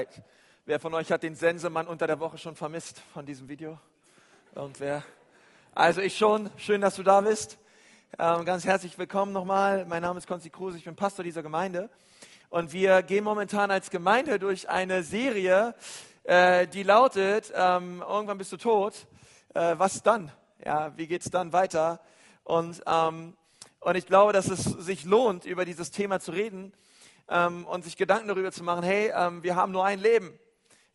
Zeit. Wer von euch hat den Sensemann unter der Woche schon vermisst von diesem Video? Irgendwer? Also ich schon. Schön, dass du da bist. Ähm, ganz herzlich willkommen nochmal. Mein Name ist Konzi Kruse, ich bin Pastor dieser Gemeinde. Und wir gehen momentan als Gemeinde durch eine Serie, äh, die lautet, ähm, irgendwann bist du tot. Äh, was dann? Ja, wie geht's dann weiter? Und, ähm, und ich glaube, dass es sich lohnt, über dieses Thema zu reden ähm, und sich Gedanken darüber zu machen, hey, ähm, wir haben nur ein Leben.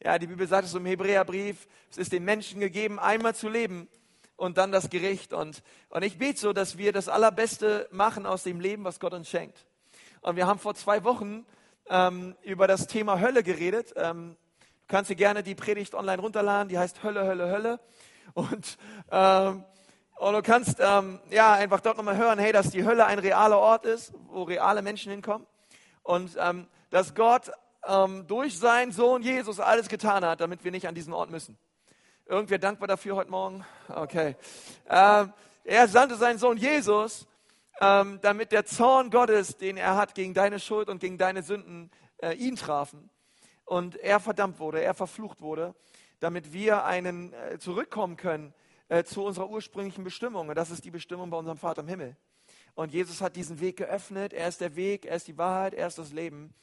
Ja, die Bibel sagt es im Hebräerbrief, es ist den Menschen gegeben, einmal zu leben und dann das Gericht. Und, und ich bete so, dass wir das Allerbeste machen aus dem Leben, was Gott uns schenkt. Und wir haben vor zwei Wochen ähm, über das Thema Hölle geredet. Ähm, du kannst dir gerne die Predigt online runterladen, die heißt Hölle, Hölle, Hölle. Und, ähm, und du kannst ähm, ja einfach dort nochmal hören, hey, dass die Hölle ein realer Ort ist, wo reale Menschen hinkommen. Und ähm, dass Gott ähm, durch seinen Sohn Jesus alles getan hat, damit wir nicht an diesen Ort müssen. Irgendwer dankbar dafür heute Morgen? Okay. Ähm, er sandte seinen Sohn Jesus, ähm, damit der Zorn Gottes, den er hat gegen deine Schuld und gegen deine Sünden, äh, ihn trafen. Und er verdammt wurde, er verflucht wurde, damit wir einen äh, zurückkommen können äh, zu unserer ursprünglichen Bestimmung. Und das ist die Bestimmung bei unserem Vater im Himmel. Und Jesus hat diesen Weg geöffnet. Er ist der Weg, er ist die Wahrheit, er ist das Leben.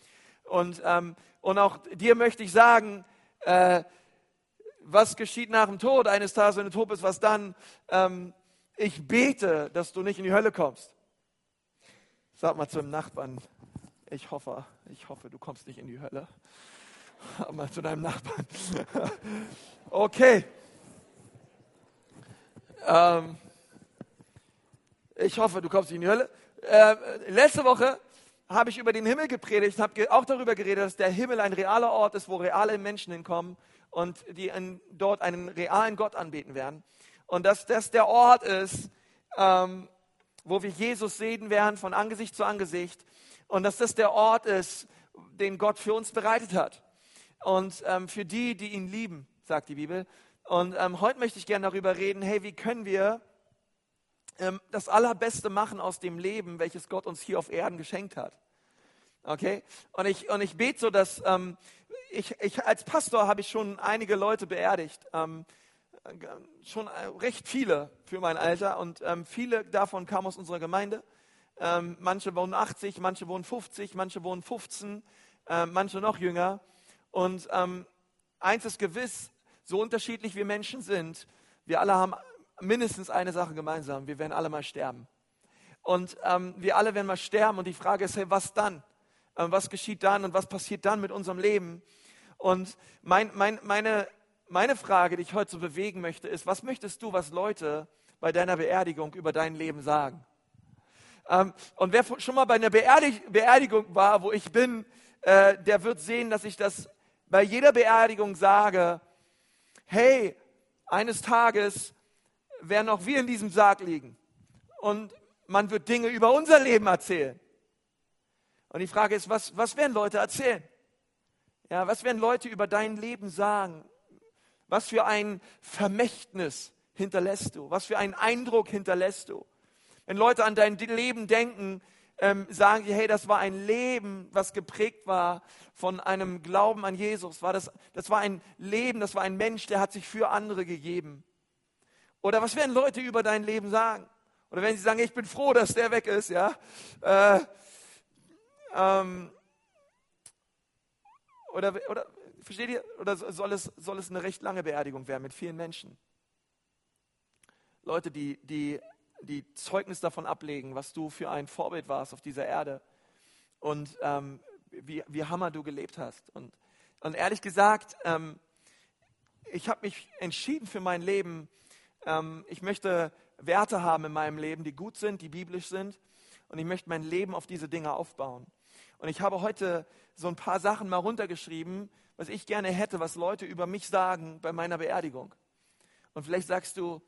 Und, ähm, und auch dir möchte ich sagen, äh, was geschieht nach dem Tod eines Tages, wenn du tot bist, was dann? Ähm, ich bete, dass du nicht in die Hölle kommst. Sag mal zu dem Nachbarn, ich hoffe, ich hoffe, du kommst nicht in die Hölle. Sag mal zu deinem Nachbarn. okay. Ähm, ich hoffe, du kommst nicht in die Hölle. Äh, letzte Woche habe ich über den Himmel gepredigt, habe auch darüber geredet, dass der Himmel ein realer Ort ist, wo reale Menschen hinkommen und die in, dort einen realen Gott anbeten werden. Und dass das der Ort ist, ähm, wo wir Jesus sehen werden von Angesicht zu Angesicht. Und dass das der Ort ist, den Gott für uns bereitet hat. Und ähm, für die, die ihn lieben, sagt die Bibel. Und ähm, heute möchte ich gerne darüber reden, hey, wie können wir das Allerbeste machen aus dem Leben, welches Gott uns hier auf Erden geschenkt hat. Okay? Und ich, und ich bete so, dass ähm, ich, ich als Pastor habe ich schon einige Leute beerdigt. Ähm, schon äh, recht viele für mein Alter und ähm, viele davon kamen aus unserer Gemeinde. Ähm, manche wohnen 80, manche wohnen 50, manche wohnen 15, äh, manche noch jünger. Und ähm, eins ist gewiss, so unterschiedlich wir Menschen sind, wir alle haben mindestens eine Sache gemeinsam. Wir werden alle mal sterben. Und ähm, wir alle werden mal sterben. Und die Frage ist, hey, was dann? Ähm, was geschieht dann und was passiert dann mit unserem Leben? Und mein, mein, meine, meine Frage, die ich heute so bewegen möchte, ist, was möchtest du, was Leute bei deiner Beerdigung über dein Leben sagen? Ähm, und wer schon mal bei einer Beerdig Beerdigung war, wo ich bin, äh, der wird sehen, dass ich das bei jeder Beerdigung sage, hey, eines Tages werden auch wir in diesem Sarg liegen. Und man wird Dinge über unser Leben erzählen. Und die Frage ist, was, was werden Leute erzählen? Ja, was werden Leute über dein Leben sagen? Was für ein Vermächtnis hinterlässt du? Was für einen Eindruck hinterlässt du? Wenn Leute an dein Leben denken, ähm, sagen sie, hey, das war ein Leben, was geprägt war von einem Glauben an Jesus. War das, das war ein Leben, das war ein Mensch, der hat sich für andere gegeben. Oder was werden Leute über dein Leben sagen? Oder wenn sie sagen, ich bin froh, dass der weg ist, ja? Äh, ähm, oder, oder versteht ihr? Oder soll es, soll es eine recht lange Beerdigung werden mit vielen Menschen? Leute, die, die, die Zeugnis davon ablegen, was du für ein Vorbild warst auf dieser Erde und ähm, wie, wie hammer du gelebt hast. Und, und ehrlich gesagt, ähm, ich habe mich entschieden für mein Leben, ähm, ich möchte Werte haben in meinem Leben, die gut sind, die biblisch sind. Und ich möchte mein Leben auf diese Dinge aufbauen. Und ich habe heute so ein paar Sachen mal runtergeschrieben, was ich gerne hätte, was Leute über mich sagen bei meiner Beerdigung. Und vielleicht sagst du,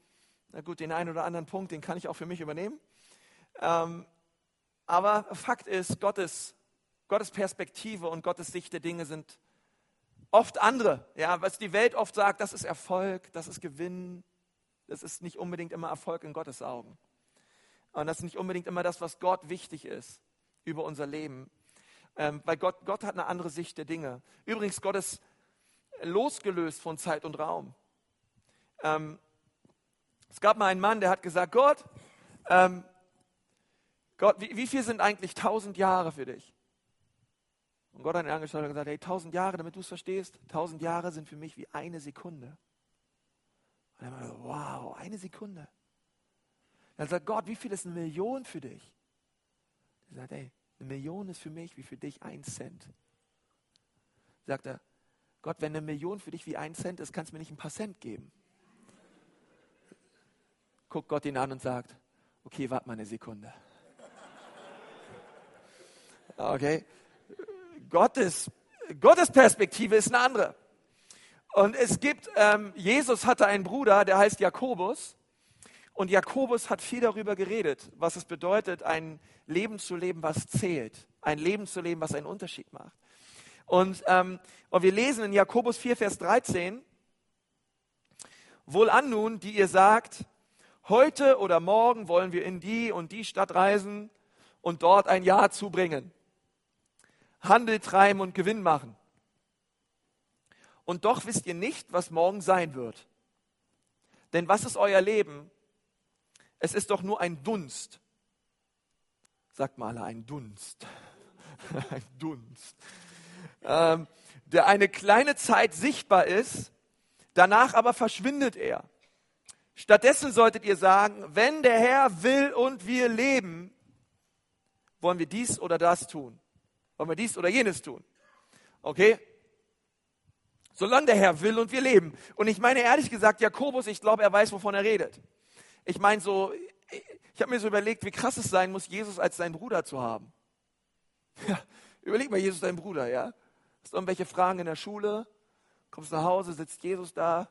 na gut, den einen oder anderen Punkt, den kann ich auch für mich übernehmen. Ähm, aber Fakt ist, Gottes, Gottes Perspektive und Gottes Sicht der Dinge sind oft andere. Ja, was die Welt oft sagt, das ist Erfolg, das ist Gewinn, das ist nicht unbedingt immer Erfolg in Gottes Augen. Und das ist nicht unbedingt immer das, was Gott wichtig ist über unser Leben. Ähm, weil Gott, Gott hat eine andere Sicht der Dinge. Übrigens, Gott ist losgelöst von Zeit und Raum. Ähm, es gab mal einen Mann, der hat gesagt, Gott, ähm, Gott, wie, wie, viel sind eigentlich tausend Jahre für dich? Und Gott hat ihn angeschaut und gesagt, hey, tausend Jahre, damit du es verstehst, tausend Jahre sind für mich wie eine Sekunde. Und er meinte, wow, eine Sekunde. Dann sagt Gott, wie viel ist eine Million für dich? Er sagt, hey, eine Million ist für mich wie für dich ein Cent. Sagt er, Gott, wenn eine Million für dich wie ein Cent ist, kannst du mir nicht ein paar Cent geben. Guckt Gott ihn an und sagt, okay, warte mal eine Sekunde. Okay? Gottes, Gottes Perspektive ist eine andere. Und es gibt, ähm, Jesus hatte einen Bruder, der heißt Jakobus. Und Jakobus hat viel darüber geredet, was es bedeutet, ein Leben zu leben, was zählt. Ein Leben zu leben, was einen Unterschied macht. Und, ähm, und wir lesen in Jakobus 4, Vers 13, Wohlan nun, die ihr sagt, heute oder morgen wollen wir in die und die Stadt reisen und dort ein Jahr zubringen. Handel treiben und Gewinn machen. Und doch wisst ihr nicht, was morgen sein wird. Denn was ist euer Leben? Es ist doch nur ein Dunst. Sagt mal ein Dunst. ein Dunst. Ähm, der eine kleine Zeit sichtbar ist, danach aber verschwindet er. Stattdessen solltet ihr sagen, wenn der Herr will und wir leben, wollen wir dies oder das tun. Wollen wir dies oder jenes tun. Okay? Solange der Herr will und wir leben. Und ich meine ehrlich gesagt, Jakobus, ich glaube, er weiß, wovon er redet. Ich meine so, ich habe mir so überlegt, wie krass es sein muss, Jesus als seinen Bruder zu haben. Ja, überleg mal, Jesus dein Bruder, ja? Hast du irgendwelche Fragen in der Schule? Kommst nach Hause, sitzt Jesus da?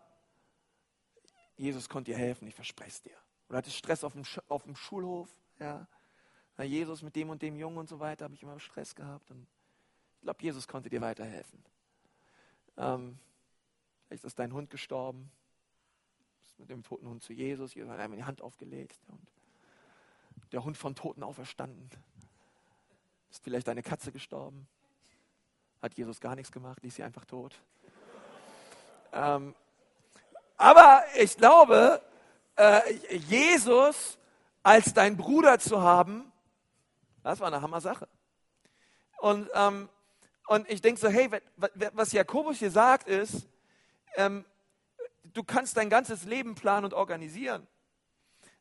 Jesus konnte dir helfen, ich verspreche es dir. Oder hattest Stress auf dem, auf dem Schulhof, ja? Na, Jesus mit dem und dem Jungen und so weiter, habe ich immer Stress gehabt. Und ich glaube, Jesus konnte dir weiterhelfen. Ähm, vielleicht ist dein Hund gestorben. Bist mit dem toten Hund zu Jesus. Jesus hat einmal die Hand aufgelegt. Und der Hund von Toten auferstanden. Ist vielleicht deine Katze gestorben. Hat Jesus gar nichts gemacht, ließ sie einfach tot. Ähm, aber ich glaube, äh, Jesus als dein Bruder zu haben, das war eine Hammer-Sache. Und, ähm, und ich denke so, hey, was Jakobus hier sagt ist, ähm, du kannst dein ganzes Leben planen und organisieren.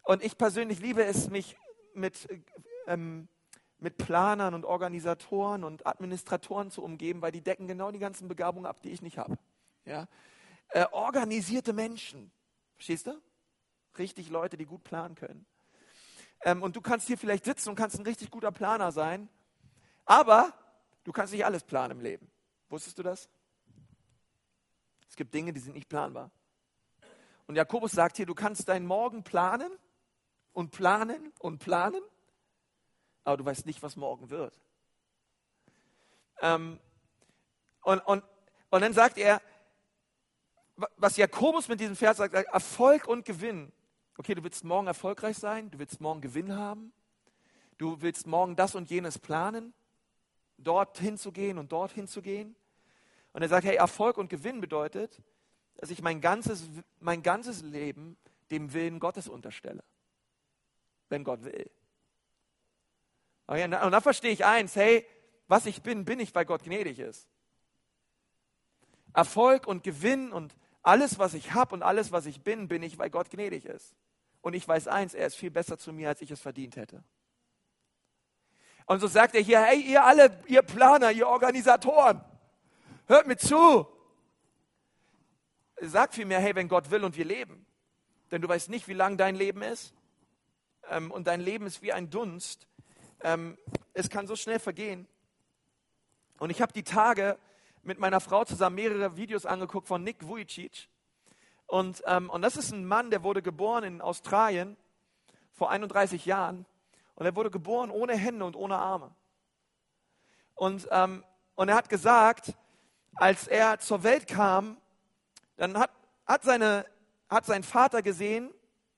Und ich persönlich liebe es, mich mit, ähm, mit Planern und Organisatoren und Administratoren zu umgeben, weil die decken genau die ganzen Begabungen ab, die ich nicht habe. Ja? Äh, organisierte Menschen, verstehst du? Richtig Leute, die gut planen können. Ähm, und du kannst hier vielleicht sitzen und kannst ein richtig guter Planer sein, aber du kannst nicht alles planen im Leben. Wusstest du das? Es gibt Dinge, die sind nicht planbar. Und Jakobus sagt hier, du kannst deinen Morgen planen und planen und planen, aber du weißt nicht, was morgen wird. Ähm, und, und, und dann sagt er, was Jakobus mit diesem Vers sagt, Erfolg und Gewinn okay, du willst morgen erfolgreich sein, du willst morgen Gewinn haben, du willst morgen das und jenes planen, dorthin zu gehen und dorthin zu gehen. Und er sagt, hey, Erfolg und Gewinn bedeutet, dass ich mein ganzes, mein ganzes Leben dem Willen Gottes unterstelle. Wenn Gott will. Und dann verstehe ich eins, hey, was ich bin, bin ich, weil Gott gnädig ist. Erfolg und Gewinn und alles, was ich habe und alles, was ich bin, bin ich, weil Gott gnädig ist. Und ich weiß eins, er ist viel besser zu mir, als ich es verdient hätte. Und so sagt er hier, hey, ihr alle, ihr Planer, ihr Organisatoren, hört mir zu. Sagt vielmehr, hey, wenn Gott will und wir leben. Denn du weißt nicht, wie lang dein Leben ist. Ähm, und dein Leben ist wie ein Dunst. Ähm, es kann so schnell vergehen. Und ich habe die Tage mit meiner Frau zusammen mehrere Videos angeguckt von Nick Vujicic. Und, ähm, und das ist ein Mann, der wurde geboren in Australien vor 31 Jahren. Und er wurde geboren ohne Hände und ohne Arme. Und, ähm, und er hat gesagt, als er zur Welt kam, dann hat, hat, seine, hat sein Vater gesehen,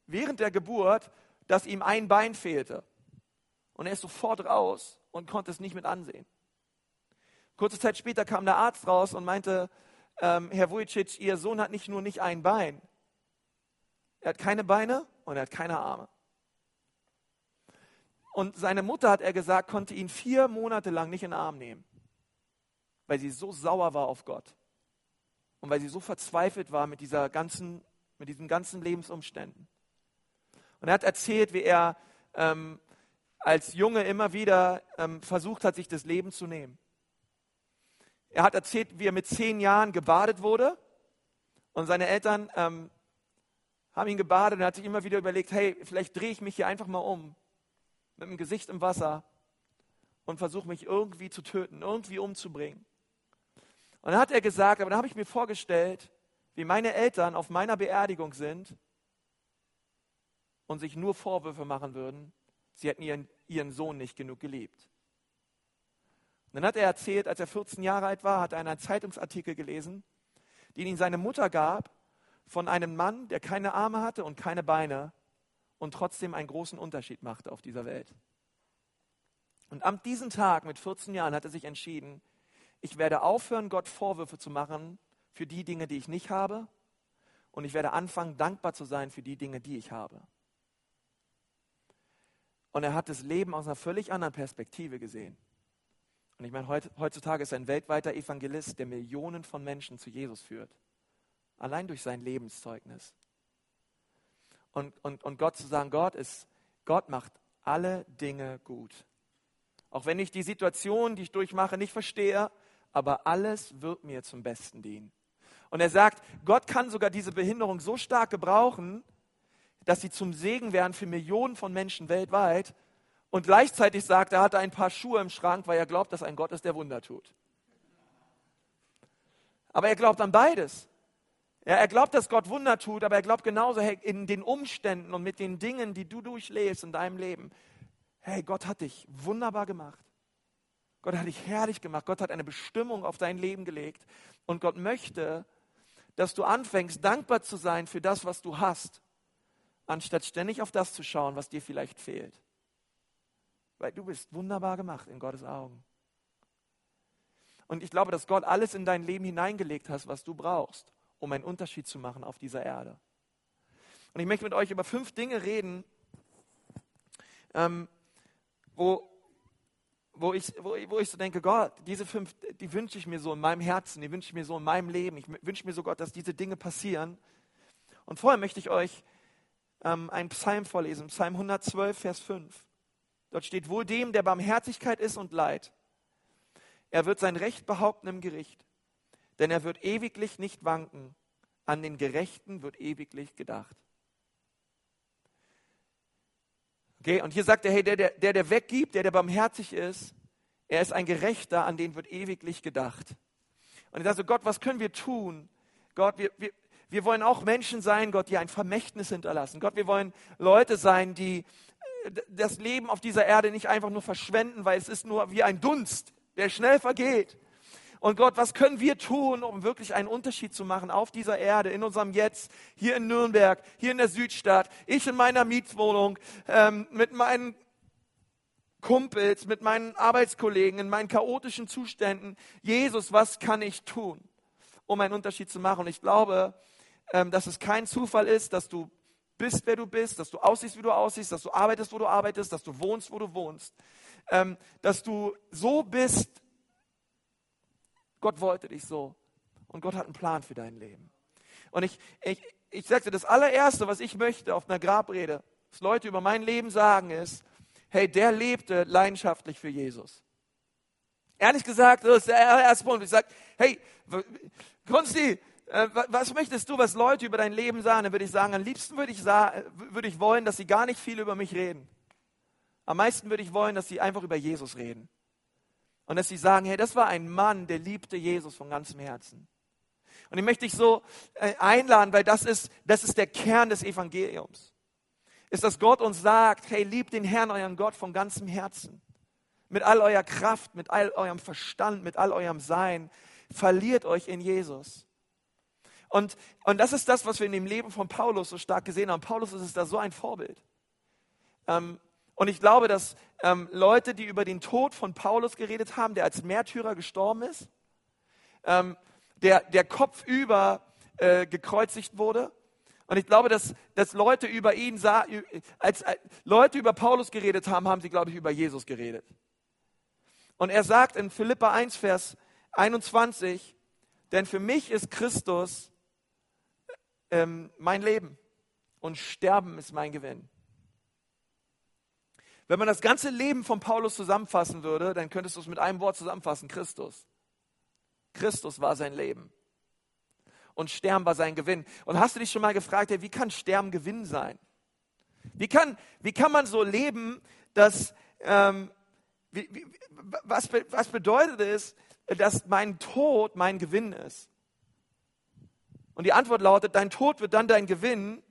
während der Geburt, dass ihm ein Bein fehlte. Und er ist sofort raus und konnte es nicht mit ansehen. Kurze Zeit später kam der Arzt raus und meinte, ähm, Herr Vujicic, Ihr Sohn hat nicht nur nicht ein Bein, er hat keine Beine und er hat keine Arme. Und seine Mutter, hat er gesagt, konnte ihn vier Monate lang nicht in den Arm nehmen, weil sie so sauer war auf Gott. Und weil sie so verzweifelt war mit, dieser ganzen, mit diesen ganzen Lebensumständen. Und er hat erzählt, wie er ähm, als Junge immer wieder ähm, versucht hat, sich das Leben zu nehmen. Er hat erzählt, wie er mit zehn Jahren gebadet wurde. Und seine Eltern ähm, haben ihn gebadet. Und er hat sich immer wieder überlegt, hey, vielleicht drehe ich mich hier einfach mal um mit dem Gesicht im Wasser und versuche mich irgendwie zu töten, irgendwie umzubringen. Und dann hat er gesagt, aber dann habe ich mir vorgestellt, wie meine Eltern auf meiner Beerdigung sind und sich nur Vorwürfe machen würden, sie hätten ihren, ihren Sohn nicht genug geliebt. Und dann hat er erzählt, als er 14 Jahre alt war, hat er einen Zeitungsartikel gelesen, den ihm seine Mutter gab von einem Mann, der keine Arme hatte und keine Beine und trotzdem einen großen Unterschied machte auf dieser Welt. Und am diesem Tag mit 14 Jahren hat er sich entschieden, ich werde aufhören, Gott Vorwürfe zu machen für die Dinge, die ich nicht habe. Und ich werde anfangen, dankbar zu sein für die Dinge, die ich habe. Und er hat das Leben aus einer völlig anderen Perspektive gesehen. Und ich meine, heutzutage ist er ein weltweiter Evangelist, der Millionen von Menschen zu Jesus führt. Allein durch sein Lebenszeugnis. Und, und, und Gott zu sagen, Gott ist, Gott macht alle Dinge gut. Auch wenn ich die Situation, die ich durchmache, nicht verstehe, aber alles wird mir zum Besten dienen. Und er sagt, Gott kann sogar diese Behinderung so stark gebrauchen, dass sie zum Segen werden für Millionen von Menschen weltweit, und gleichzeitig sagt er, hat er ein paar Schuhe im Schrank, weil er glaubt, dass ein Gott ist, der Wunder tut. Aber er glaubt an beides. Ja, er glaubt, dass Gott Wunder tut, aber er glaubt genauso, hey, in den Umständen und mit den Dingen, die du durchlebst in deinem Leben, hey, Gott hat dich wunderbar gemacht. Gott hat dich herrlich gemacht. Gott hat eine Bestimmung auf dein Leben gelegt. Und Gott möchte, dass du anfängst, dankbar zu sein für das, was du hast, anstatt ständig auf das zu schauen, was dir vielleicht fehlt weil du bist wunderbar gemacht in Gottes Augen. Und ich glaube, dass Gott alles in dein Leben hineingelegt hat, was du brauchst, um einen Unterschied zu machen auf dieser Erde. Und ich möchte mit euch über fünf Dinge reden, ähm, wo, wo, ich, wo, wo ich so denke, Gott, diese fünf, die wünsche ich mir so in meinem Herzen, die wünsche ich mir so in meinem Leben. Ich wünsche mir so, Gott, dass diese Dinge passieren. Und vorher möchte ich euch ähm, einen Psalm vorlesen, Psalm 112, Vers 5. Dort steht wohl dem, der Barmherzigkeit ist und Leid. Er wird sein Recht behaupten im Gericht, denn er wird ewiglich nicht wanken. An den Gerechten wird ewiglich gedacht. Okay, und hier sagt er, hey, der, der, der, weggibt, der, der barmherzig ist, er ist ein Gerechter, an den wird ewiglich gedacht. Und ich sage so, Gott, was können wir tun? Gott, wir, wir, wir wollen auch Menschen sein, Gott, die ein Vermächtnis hinterlassen. Gott, wir wollen Leute sein, die, das Leben auf dieser Erde nicht einfach nur verschwenden, weil es ist nur wie ein Dunst, der schnell vergeht. Und Gott, was können wir tun, um wirklich einen Unterschied zu machen auf dieser Erde, in unserem Jetzt, hier in Nürnberg, hier in der Südstadt, ich in meiner Mietswohnung, ähm, mit meinen Kumpels, mit meinen Arbeitskollegen, in meinen chaotischen Zuständen. Jesus, was kann ich tun, um einen Unterschied zu machen? Und ich glaube, ähm, dass es kein Zufall ist, dass du bist, wer du bist, dass du aussiehst, wie du aussiehst, dass du arbeitest, wo du arbeitest, dass du wohnst, wo du wohnst, ähm, dass du so bist. Gott wollte dich so und Gott hat einen Plan für dein Leben. Und ich, ich, ich sagte, das allererste, was ich möchte auf einer Grabrede, was Leute über mein Leben sagen, ist, hey, der lebte leidenschaftlich für Jesus. Ehrlich gesagt, das ist der erste Punkt. Ich sage, hey, Konsti, äh, was möchtest du, was Leute über dein Leben sagen? Dann würde ich sagen, am liebsten würde ich, würde ich wollen, dass sie gar nicht viel über mich reden. Am meisten würde ich wollen, dass sie einfach über Jesus reden. Und dass sie sagen, hey, das war ein Mann, der liebte Jesus von ganzem Herzen. Und ich möchte dich so äh, einladen, weil das ist, das ist der Kern des Evangeliums. Ist, dass Gott uns sagt, hey, liebt den Herrn, euren Gott von ganzem Herzen. Mit all eurer Kraft, mit all eurem Verstand, mit all eurem Sein. Verliert euch in Jesus. Und, und das ist das, was wir in dem Leben von Paulus so stark gesehen haben. Paulus ist da so ein Vorbild. Ähm, Und ich glaube, dass ähm, Leute, die über den Tod von Paulus geredet haben, der als Märtyrer gestorben ist, ähm, der, der kopfüber äh, gekreuzigt wurde. Und ich glaube, dass, dass Leute über ihn sah, als, als Leute über Paulus geredet haben, haben sie, glaube ich, über Jesus geredet. Und er sagt in Philippa 1, Vers 21, denn für mich ist Christus ähm, mein Leben und Sterben ist mein Gewinn. Wenn man das ganze Leben von Paulus zusammenfassen würde, dann könntest du es mit einem Wort zusammenfassen, Christus. Christus war sein Leben. Und Sterben war sein Gewinn. Und hast du dich schon mal gefragt, wie kann Sterben Gewinn sein? Wie kann, wie kann man so leben, dass, ähm, wie, wie, was, was bedeutet es, dass mein Tod mein Gewinn ist? Und die Antwort lautet, dein Tod wird dann dein Gewinn,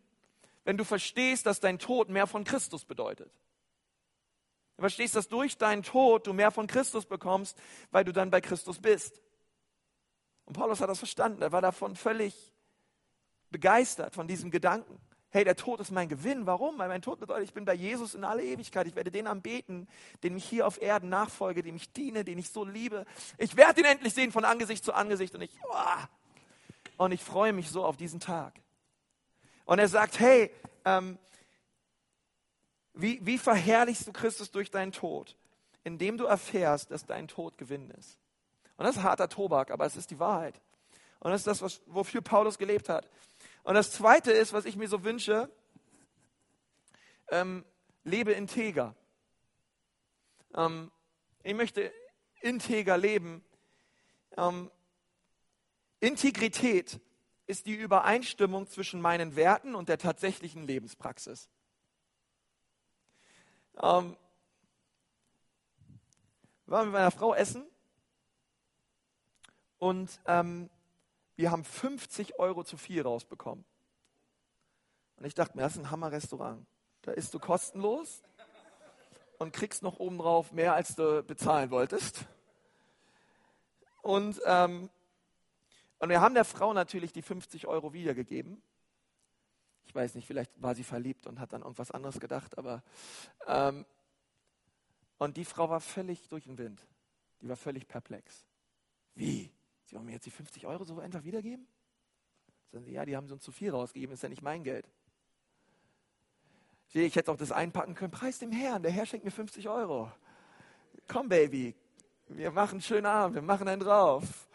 wenn du verstehst, dass dein Tod mehr von Christus bedeutet. Du verstehst, dass durch deinen Tod du mehr von Christus bekommst, weil du dann bei Christus bist. Und Paulus hat das verstanden. Er war davon völlig begeistert, von diesem Gedanken. Hey, der Tod ist mein Gewinn. Warum? Weil mein Tod bedeutet, ich bin bei Jesus in alle Ewigkeit. Ich werde den anbeten, den ich hier auf Erden nachfolge, dem ich diene, den ich so liebe. Ich werde ihn endlich sehen von Angesicht zu Angesicht und ich, oh, und ich freue mich so auf diesen Tag. Und er sagt, hey, ähm, wie, wie verherrlichst du Christus durch deinen Tod? Indem du erfährst, dass dein Tod Gewinn ist. Und das ist harter Tobak, aber es ist die Wahrheit. Und das ist das, was, wofür Paulus gelebt hat. Und das Zweite ist, was ich mir so wünsche, ähm, lebe integer. Ähm, ich möchte integer leben. Ähm, Integrität ist die Übereinstimmung zwischen meinen Werten und der tatsächlichen Lebenspraxis. Ähm, waren mit meiner Frau essen und ähm, wir haben 50 Euro zu viel rausbekommen. Und ich dachte mir, das ist ein Hammer-Restaurant. Da isst du kostenlos und kriegst noch obendrauf mehr, als du bezahlen wolltest. Und, ähm, und wir haben der Frau natürlich die 50 Euro wiedergegeben. Ich weiß nicht, vielleicht war sie verliebt und hat dann irgendwas anderes gedacht, aber ähm, und die Frau war völlig durch den Wind. Die war völlig perplex. Wie? Sie wollen mir jetzt die 50 Euro so einfach wiedergeben? Sagen sie, ja, die haben so zu viel rausgegeben, ist ja nicht mein Geld. Ich hätte auch das einpacken können, preis dem Herrn, der Herr schenkt mir 50 Euro. Komm, Baby, wir machen einen schönen Abend, wir machen einen drauf.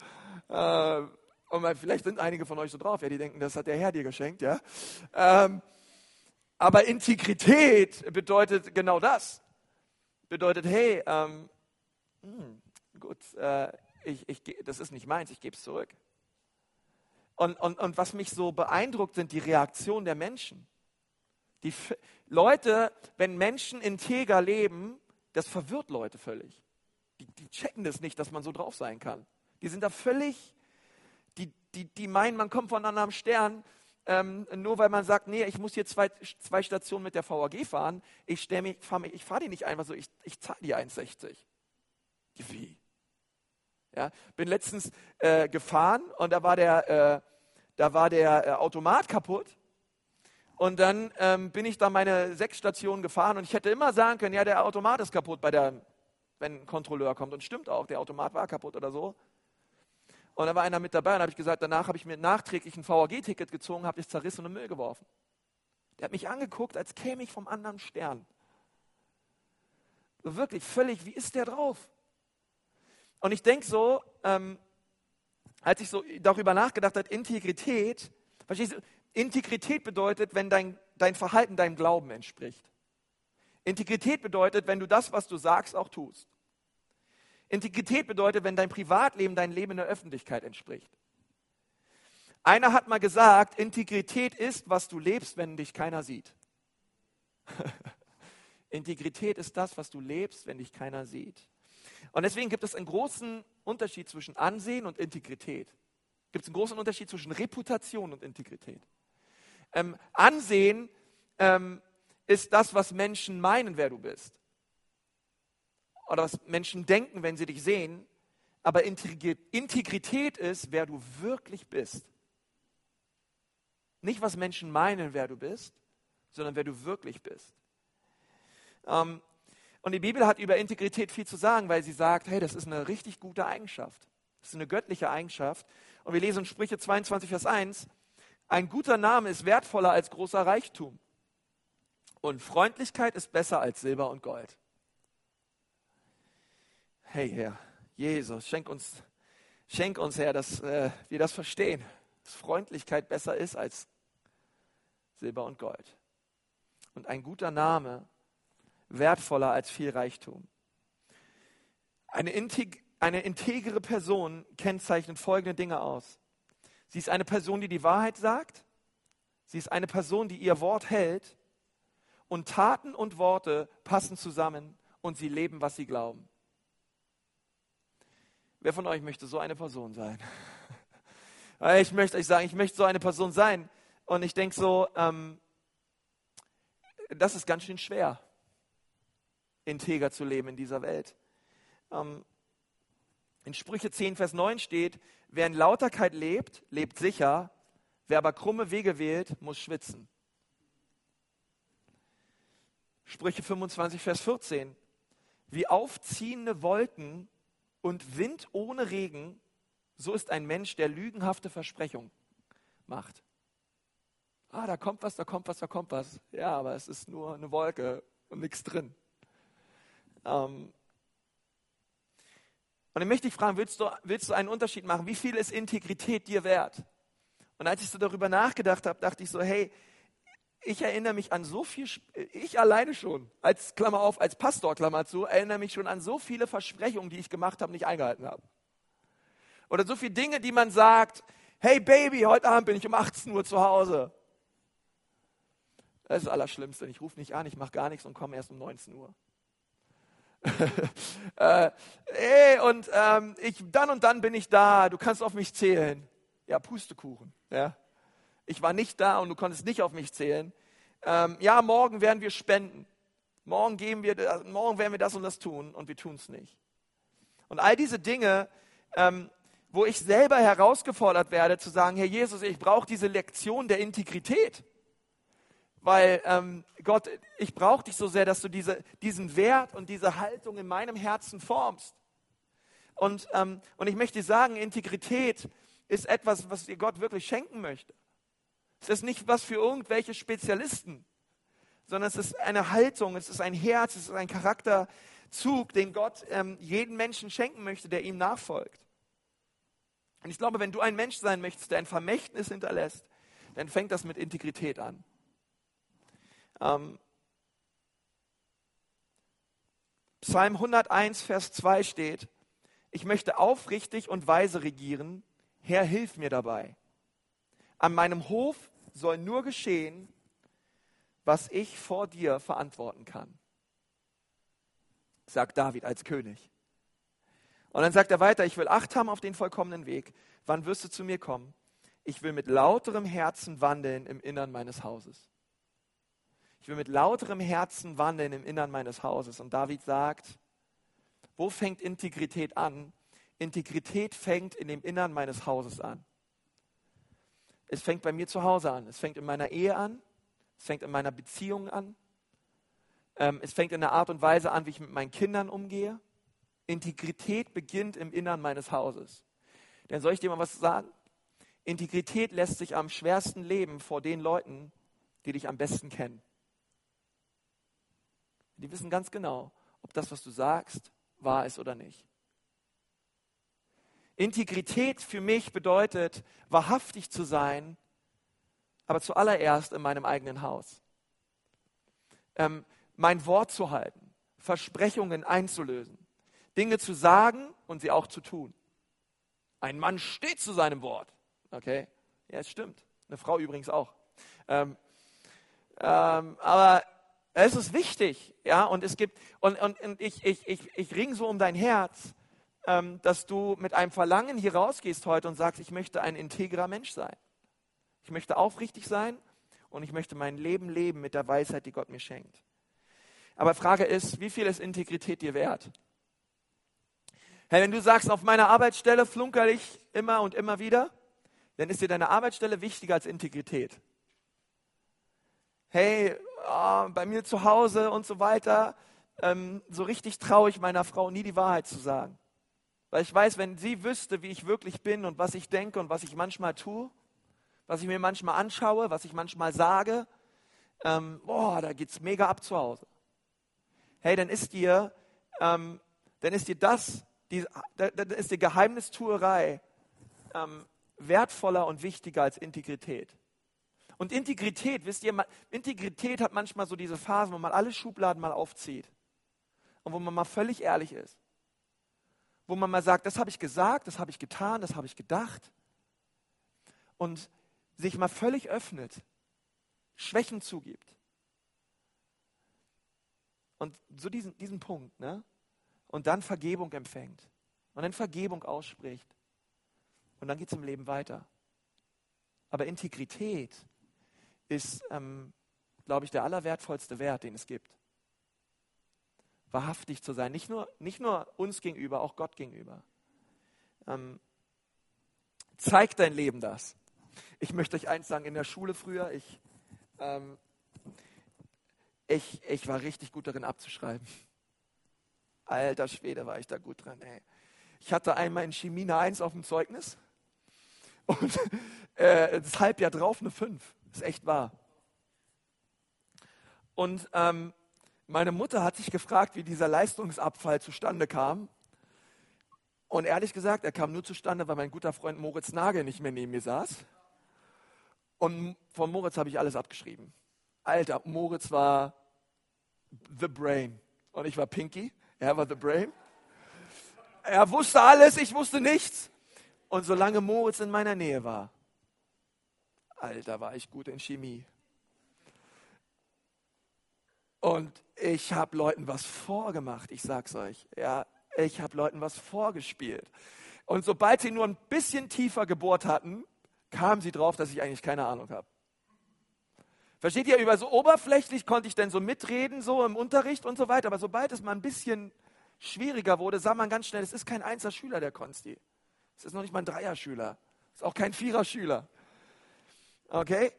Äh, und vielleicht sind einige von euch so drauf, ja, die denken, das hat der Herr dir geschenkt, ja. Ähm, aber Integrität bedeutet genau das. Bedeutet, hey, ähm, hm, gut, äh, ich, ich, das ist nicht meins, ich gebe es zurück. Und, und, und was mich so beeindruckt, sind die Reaktionen der Menschen. Die Leute, wenn Menschen integer leben, das verwirrt Leute völlig. Die, die checken das nicht, dass man so drauf sein kann. Die sind da völlig die, die, meinen, man kommt von einem anderen Stern, ähm, nur weil man sagt, nee, ich muss hier zwei, zwei Stationen mit der VAG fahren. Ich, fahre ich fahr die nicht einfach so, ich, ich zahle die 1,60. Wie? Ja, bin letztens äh, gefahren und da war der, äh, da war der äh, Automat kaputt. Und dann ähm, bin ich da meine sechs Stationen gefahren und ich hätte immer sagen können, ja, der Automat ist kaputt, bei der, wenn ein Kontrolleur kommt. Und stimmt auch, der Automat war kaputt oder so. Und da war einer mit dabei und habe ich gesagt, danach habe ich mir nachträglich ein VAG-Ticket gezogen, habe es zerrissen und in den Müll geworfen. Der hat mich angeguckt, als käme ich vom anderen Stern. So wirklich völlig, wie ist der drauf? Und ich denke so, ähm, als ich so darüber nachgedacht habe, Integrität, verstehst du, Integrität bedeutet, wenn dein, dein Verhalten deinem Glauben entspricht. Integrität bedeutet, wenn du das, was du sagst, auch tust. Integrität bedeutet, wenn dein Privatleben dein Leben in der Öffentlichkeit entspricht. Einer hat mal gesagt, Integrität ist, was du lebst, wenn dich keiner sieht. Integrität ist das, was du lebst, wenn dich keiner sieht. Und deswegen gibt es einen großen Unterschied zwischen Ansehen und Integrität. Gibt es einen großen Unterschied zwischen Reputation und Integrität. Ähm, Ansehen ähm, ist das, was Menschen meinen, wer du bist oder was Menschen denken, wenn sie dich sehen, aber Integrität ist, wer du wirklich bist. Nicht, was Menschen meinen, wer du bist, sondern wer du wirklich bist. Ähm, und die Bibel hat über Integrität viel zu sagen, weil sie sagt, hey, das ist eine richtig gute Eigenschaft. Das ist eine göttliche Eigenschaft. Und wir lesen in Sprüche 22, Vers 1, ein guter Name ist wertvoller als großer Reichtum. Und Freundlichkeit ist besser als Silber und Gold. Hey Herr, Jesus, schenk uns, schenk uns Herr, dass äh, wir das verstehen, dass Freundlichkeit besser ist als Silber und Gold. Und ein guter Name wertvoller als viel Reichtum. Eine, integ eine integere Person kennzeichnet folgende Dinge aus. Sie ist eine Person, die die Wahrheit sagt. Sie ist eine Person, die ihr Wort hält. Und Taten und Worte passen zusammen und sie leben, was sie glauben. Wer von euch möchte so eine Person sein? Ich möchte euch sagen, ich möchte so eine Person sein. Und ich denke so, ähm, das ist ganz schön schwer, integer zu leben in dieser Welt. Ähm, in Sprüche 10, Vers 9 steht, wer in Lauterkeit lebt, lebt sicher, wer aber krumme Wege wählt, muss schwitzen. Sprüche 25, Vers 14, wie aufziehende Wolken und Wind ohne Regen, so ist ein Mensch, der lügenhafte Versprechungen macht. Ah, da kommt was, da kommt was, da kommt was. Ja, aber es ist nur eine Wolke und nichts drin. Ähm, und ich möchte dich fragen, willst du, willst du einen Unterschied machen? Wie viel ist Integrität dir wert? Und als ich so darüber nachgedacht habe, dachte ich so, hey, ich erinnere mich an so viel, ich alleine schon, als Klammer auf, als Pastor, Klammer zu, erinnere mich schon an so viele Versprechungen, die ich gemacht habe, nicht eingehalten habe. Oder so viele Dinge, die man sagt, hey Baby, heute Abend bin ich um 18 Uhr zu Hause. Das ist das Allerschlimmste. Ich rufe nicht an, ich mache gar nichts und komme erst um 19 Uhr. äh, ey, und ähm, ich, dann und dann bin ich da, du kannst auf mich zählen. Ja, Pustekuchen. Ja. Ich war nicht da und du konntest nicht auf mich zählen. Ähm, ja, morgen werden wir spenden. Morgen, geben wir, morgen werden wir das und das tun und wir tun es nicht. Und all diese Dinge, ähm, wo ich selber herausgefordert werde zu sagen, Herr Jesus, ich brauche diese Lektion der Integrität. Weil ähm, Gott, ich brauche dich so sehr, dass du diese, diesen Wert und diese Haltung in meinem Herzen formst. Und, ähm, und ich möchte sagen, Integrität ist etwas, was dir Gott wirklich schenken möchte. Es ist nicht was für irgendwelche Spezialisten, sondern es ist eine Haltung, es ist ein Herz, es ist ein Charakterzug, den Gott ähm, jeden Menschen schenken möchte, der ihm nachfolgt. Und ich glaube, wenn du ein Mensch sein möchtest, der ein Vermächtnis hinterlässt, dann fängt das mit Integrität an. Ähm, Psalm 101, Vers 2 steht, ich möchte aufrichtig und weise regieren, Herr, hilf mir dabei. An meinem Hof soll nur geschehen, was ich vor dir verantworten kann, sagt David als König. Und dann sagt er weiter, ich will Acht haben auf den vollkommenen Weg. Wann wirst du zu mir kommen? Ich will mit lauterem Herzen wandeln im Innern meines Hauses. Ich will mit lauterem Herzen wandeln im Innern meines Hauses. Und David sagt, wo fängt Integrität an? Integrität fängt in dem Innern meines Hauses an. Es fängt bei mir zu Hause an. Es fängt in meiner Ehe an. Es fängt in meiner Beziehung an. Ähm, es fängt in der Art und Weise an, wie ich mit meinen Kindern umgehe. Integrität beginnt im Innern meines Hauses. Denn soll ich dir mal was sagen? Integrität lässt sich am schwersten leben vor den Leuten, die dich am besten kennen. Die wissen ganz genau, ob das, was du sagst, wahr ist oder nicht. Integrität für mich bedeutet, wahrhaftig zu sein, aber zuallererst in meinem eigenen Haus. Ähm, mein Wort zu halten, Versprechungen einzulösen, Dinge zu sagen und sie auch zu tun. Ein Mann steht zu seinem Wort. Okay? Ja, es stimmt. Eine Frau übrigens auch. Ähm, ähm, aber es ist wichtig, ja, und es gibt, und, und, und ich, ich, ich, ich ring so um dein Herz, dass du mit einem Verlangen hier rausgehst heute und sagst, ich möchte ein integrer Mensch sein. Ich möchte aufrichtig sein und ich möchte mein Leben leben mit der Weisheit, die Gott mir schenkt. Aber Frage ist, wie viel ist Integrität dir wert? Hey, wenn du sagst, auf meiner Arbeitsstelle flunker ich immer und immer wieder, dann ist dir deine Arbeitsstelle wichtiger als Integrität. hey, oh, bei mir zu Hause und so weiter, ähm, so richtig traue ich meiner Frau nie die Wahrheit zu sagen. Weil ich weiß, wenn sie wüsste, wie ich wirklich bin und was ich denke und was ich manchmal tue, was ich mir manchmal anschaue, was ich manchmal sage, ähm, boah, da geht's mega ab zu Hause. Hey, dann ist dir, ähm, dann ist dir das, die, dann ist die Geheimnistuerei ähm, wertvoller und wichtiger als Integrität. Und Integrität, wisst ihr, Integrität hat manchmal so diese Phasen, wo man alle Schubladen mal aufzieht und wo man mal völlig ehrlich ist. Wo man mal sagt, das habe ich gesagt, das habe ich getan, das habe ich gedacht. Und sich mal völlig öffnet, Schwächen zugibt. Und so diesen, diesen Punkt, ne? Und dann Vergebung empfängt. Und dann Vergebung ausspricht. Und dann geht es im Leben weiter. Aber Integrität ist, ähm, glaube ich, der allerwertvollste Wert, den es gibt. Wahrhaftig zu sein, nicht nur, nicht nur uns gegenüber, auch Gott gegenüber. Ähm, zeig dein Leben das. Ich möchte euch eins sagen, in der Schule früher, ich, ähm, ich, ich war richtig gut darin abzuschreiben. Alter Schwede, war ich da gut dran. Ey. Ich hatte einmal in Chemie eine 1 auf dem Zeugnis und äh, das Halbjahr drauf eine 5. Das ist echt wahr. Und ähm, meine Mutter hat sich gefragt, wie dieser Leistungsabfall zustande kam. Und ehrlich gesagt, er kam nur zustande, weil mein guter Freund Moritz Nagel nicht mehr neben mir saß. Und von Moritz habe ich alles abgeschrieben. Alter, Moritz war the brain. Und ich war Pinky. Er war the brain. Er wusste alles, ich wusste nichts. Und solange Moritz in meiner Nähe war, Alter, war ich gut in Chemie. Und ich habe Leuten was vorgemacht, ich sag's euch. Ja, ich habe Leuten was vorgespielt. Und sobald sie nur ein bisschen tiefer gebohrt hatten, kamen sie drauf, dass ich eigentlich keine Ahnung habe. Versteht ihr, über so oberflächlich konnte ich denn so mitreden, so im Unterricht und so weiter, aber sobald es mal ein bisschen schwieriger wurde, sah man ganz schnell, es ist kein Einser-Schüler, der Konsti. Es ist noch nicht mal ein Dreier-Schüler. Es ist auch kein Vierer-Schüler. Okay?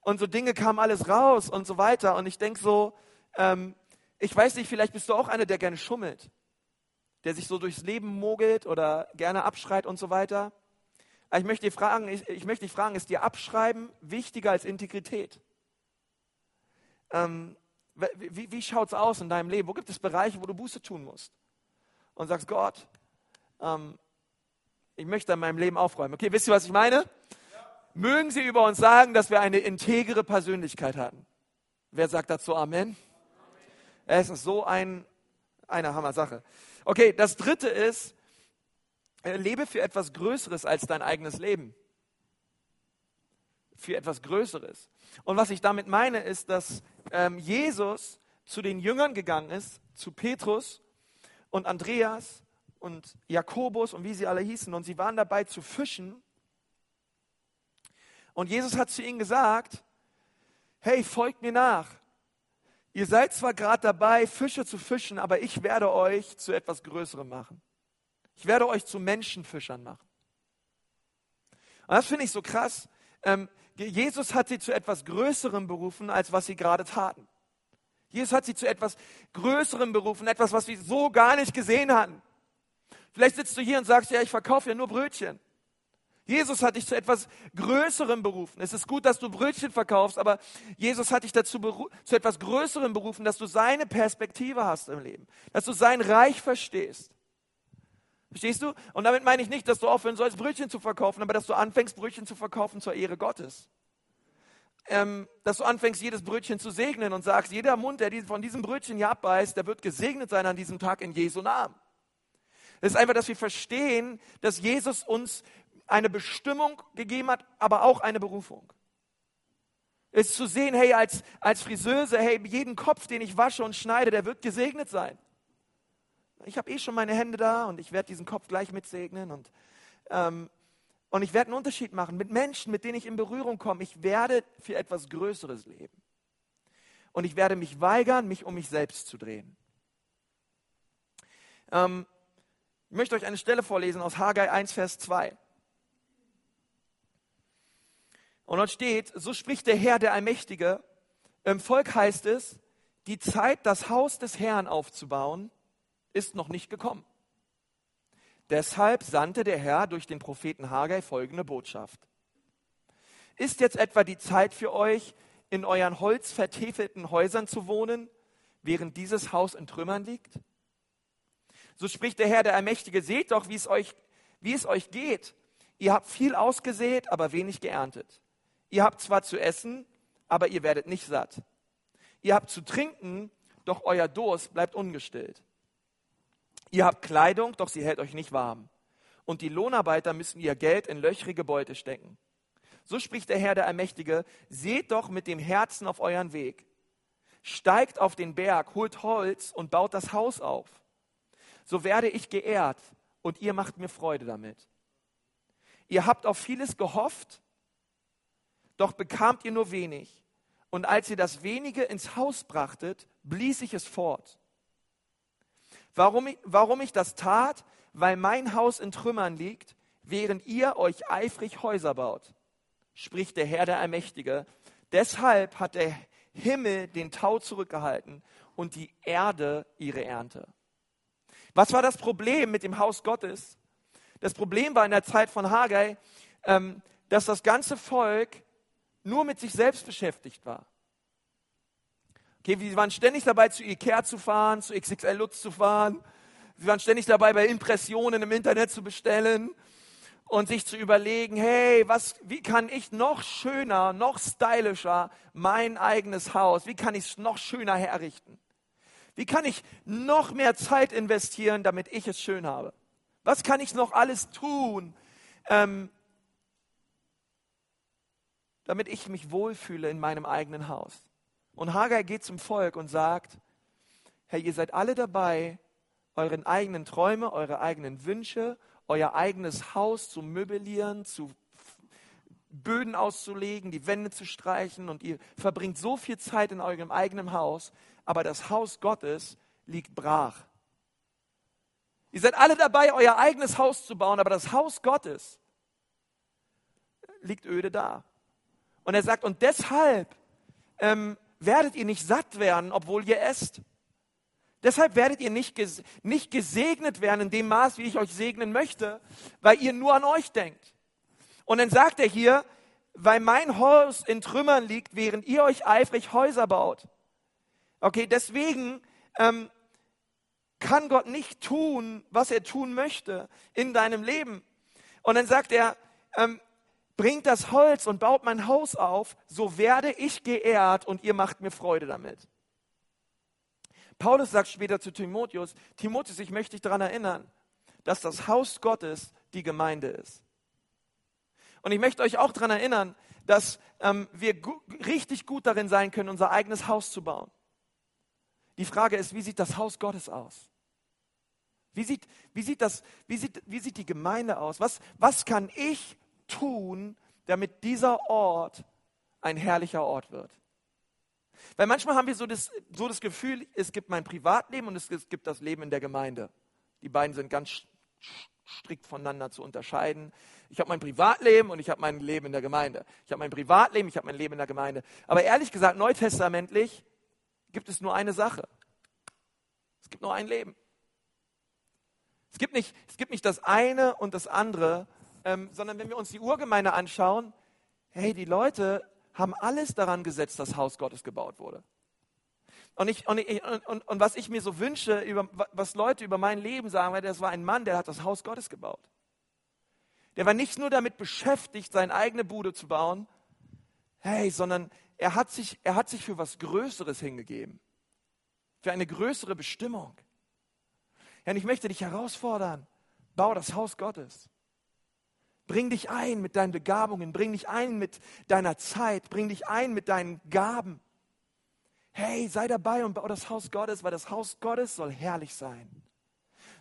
Und so Dinge kamen alles raus und so weiter. Und ich denke so, ähm, ich weiß nicht, vielleicht bist du auch einer, der gerne schummelt, der sich so durchs Leben mogelt oder gerne abschreit und so weiter. Ich möchte, dich fragen, ich, ich möchte dich fragen, ist dir Abschreiben wichtiger als Integrität? Ähm, wie, wie schaut es aus in deinem Leben? Wo gibt es Bereiche, wo du Buße tun musst? Und sagst, Gott, ähm, ich möchte in meinem Leben aufräumen. Okay, wisst ihr, was ich meine? mögen sie über uns sagen, dass wir eine integere Persönlichkeit hatten. Wer sagt dazu Amen? Es ist so ein, eine Hammer-Sache. Okay, das dritte ist, äh, lebe für etwas Größeres als dein eigenes Leben. Für etwas Größeres. Und was ich damit meine, ist, dass ähm, Jesus zu den Jüngern gegangen ist, zu Petrus und Andreas und Jakobus und wie sie alle hießen. Und sie waren dabei zu fischen. Und Jesus hat zu ihnen gesagt, hey, folgt mir nach. Ihr seid zwar gerade dabei, Fische zu fischen, aber ich werde euch zu etwas Größerem machen. Ich werde euch zu Menschenfischern machen. Und das finde ich so krass. Ähm, Jesus hat sie zu etwas Größerem berufen, als was sie gerade taten. Jesus hat sie zu etwas Größerem berufen, etwas, was sie so gar nicht gesehen hatten. Vielleicht sitzt du hier und sagst, ja, ich verkaufe ja nur Brötchen. Jesus hat dich zu etwas Größerem berufen. Es ist gut, dass du Brötchen verkaufst, aber Jesus hat dich dazu zu etwas Größerem berufen, dass du seine Perspektive hast im Leben, dass du sein Reich verstehst. Verstehst du? Und damit meine ich nicht, dass du aufhören sollst, Brötchen zu verkaufen, aber dass du anfängst, Brötchen zu verkaufen zur Ehre Gottes. Ähm, dass du anfängst, jedes Brötchen zu segnen und sagst, jeder Mund, der von diesem Brötchen hier abbeißt, der wird gesegnet sein an diesem Tag in Jesu Namen. Es ist einfach, dass wir verstehen, dass Jesus uns eine Bestimmung gegeben hat, aber auch eine Berufung. Es ist zu sehen, hey, als, als Friseuse, hey, jeden Kopf, den ich wasche und schneide, der wird gesegnet sein. Ich habe eh schon meine Hände da und ich werde diesen Kopf gleich mitsegnen und, ähm, und ich werde einen Unterschied machen mit Menschen, mit denen ich in Berührung komme. Ich werde für etwas Größeres leben. Und ich werde mich weigern, mich um mich selbst zu drehen. Ähm, ich möchte euch eine Stelle vorlesen aus Haggai 1, Vers 2. Und dort steht, so spricht der Herr, der Allmächtige, im Volk heißt es, die Zeit, das Haus des Herrn aufzubauen, ist noch nicht gekommen. Deshalb sandte der Herr durch den Propheten Haggai folgende Botschaft. Ist jetzt etwa die Zeit für euch, in euren holzvertäfelten Häusern zu wohnen, während dieses Haus in Trümmern liegt? So spricht der Herr, der Allmächtige, seht doch, wie es euch, wie es euch geht. Ihr habt viel ausgesät, aber wenig geerntet. Ihr habt zwar zu essen, aber ihr werdet nicht satt. Ihr habt zu trinken, doch euer Durst bleibt ungestillt. Ihr habt Kleidung, doch sie hält euch nicht warm. Und die Lohnarbeiter müssen ihr Geld in löchrige Beute stecken. So spricht der Herr der Allmächtige, seht doch mit dem Herzen auf euren Weg. Steigt auf den Berg, holt Holz und baut das Haus auf. So werde ich geehrt und ihr macht mir Freude damit. Ihr habt auf vieles gehofft, doch bekamt ihr nur wenig. Und als ihr das wenige ins Haus brachtet, blies ich es fort. Warum ich, warum ich das tat? Weil mein Haus in Trümmern liegt, während ihr euch eifrig Häuser baut, spricht der Herr der Allmächtige. Deshalb hat der Himmel den Tau zurückgehalten und die Erde ihre Ernte. Was war das Problem mit dem Haus Gottes? Das Problem war in der Zeit von Haggai, ähm, dass das ganze Volk nur mit sich selbst beschäftigt war. Okay, wir waren ständig dabei, zu Ikea zu fahren, zu XXL Lutz zu fahren. Sie waren ständig dabei, bei Impressionen im Internet zu bestellen und sich zu überlegen, hey, was, wie kann ich noch schöner, noch stylischer mein eigenes Haus, wie kann ich es noch schöner herrichten? Wie kann ich noch mehr Zeit investieren, damit ich es schön habe? Was kann ich noch alles tun, ähm, damit ich mich wohlfühle in meinem eigenen Haus? Und Haggai geht zum Volk und sagt, hey, ihr seid alle dabei, euren eigenen Träume, eure eigenen Wünsche, euer eigenes Haus zu möblieren, zu Böden auszulegen, die Wände zu streichen und ihr verbringt so viel Zeit in eurem eigenen Haus, aber das Haus Gottes liegt brach. Ihr seid alle dabei, euer eigenes Haus zu bauen, aber das Haus Gottes liegt öde da. Und er sagt, und deshalb ähm, werdet ihr nicht satt werden, obwohl ihr esst. Deshalb werdet ihr nicht, ges nicht gesegnet werden in dem Maß, wie ich euch segnen möchte, weil ihr nur an euch denkt. Und dann sagt er hier, weil mein Haus in Trümmern liegt, während ihr euch eifrig Häuser baut. Okay, deswegen ähm, kann Gott nicht tun, was er tun möchte in deinem Leben. Und dann sagt er, ähm, bringt das Holz und baut mein Haus auf, so werde ich geehrt und ihr macht mir Freude damit. Paulus sagt später zu Timotheus, Timotheus, ich möchte dich daran erinnern, dass das Haus Gottes die Gemeinde ist. Und ich möchte euch auch daran erinnern, dass ähm, wir gu richtig gut darin sein können, unser eigenes Haus zu bauen. Die Frage ist, wie sieht das Haus Gottes aus? Wie sieht, wie sieht, das, wie sieht, wie sieht die Gemeinde aus? Was, was kann ich tun, damit dieser Ort ein herrlicher Ort wird. Weil manchmal haben wir so das, so das Gefühl, es gibt mein Privatleben und es gibt das Leben in der Gemeinde. Die beiden sind ganz strikt voneinander zu unterscheiden. Ich habe mein Privatleben und ich habe mein Leben in der Gemeinde. Ich habe mein Privatleben, ich habe mein Leben in der Gemeinde. Aber ehrlich gesagt, neutestamentlich gibt es nur eine Sache. Es gibt nur ein Leben. Es gibt nicht, es gibt nicht das eine und das andere, ähm, sondern wenn wir uns die Urgemeinde anschauen, hey, die Leute haben alles daran gesetzt, dass Haus Gottes gebaut wurde. Und, ich, und, ich, und, und, was ich mir so wünsche, über, was Leute über mein Leben sagen, das war ein Mann, der hat das Haus Gottes gebaut. Der war nicht nur damit beschäftigt, seine eigene Bude zu bauen, hey, sondern er hat sich, er hat sich für was Größeres hingegeben. Für eine größere Bestimmung. Ja, ich möchte dich herausfordern, bau das Haus Gottes. Bring dich ein mit deinen Begabungen, bring dich ein mit deiner Zeit, bring dich ein mit deinen Gaben. Hey, sei dabei und bau das Haus Gottes, weil das Haus Gottes soll herrlich sein,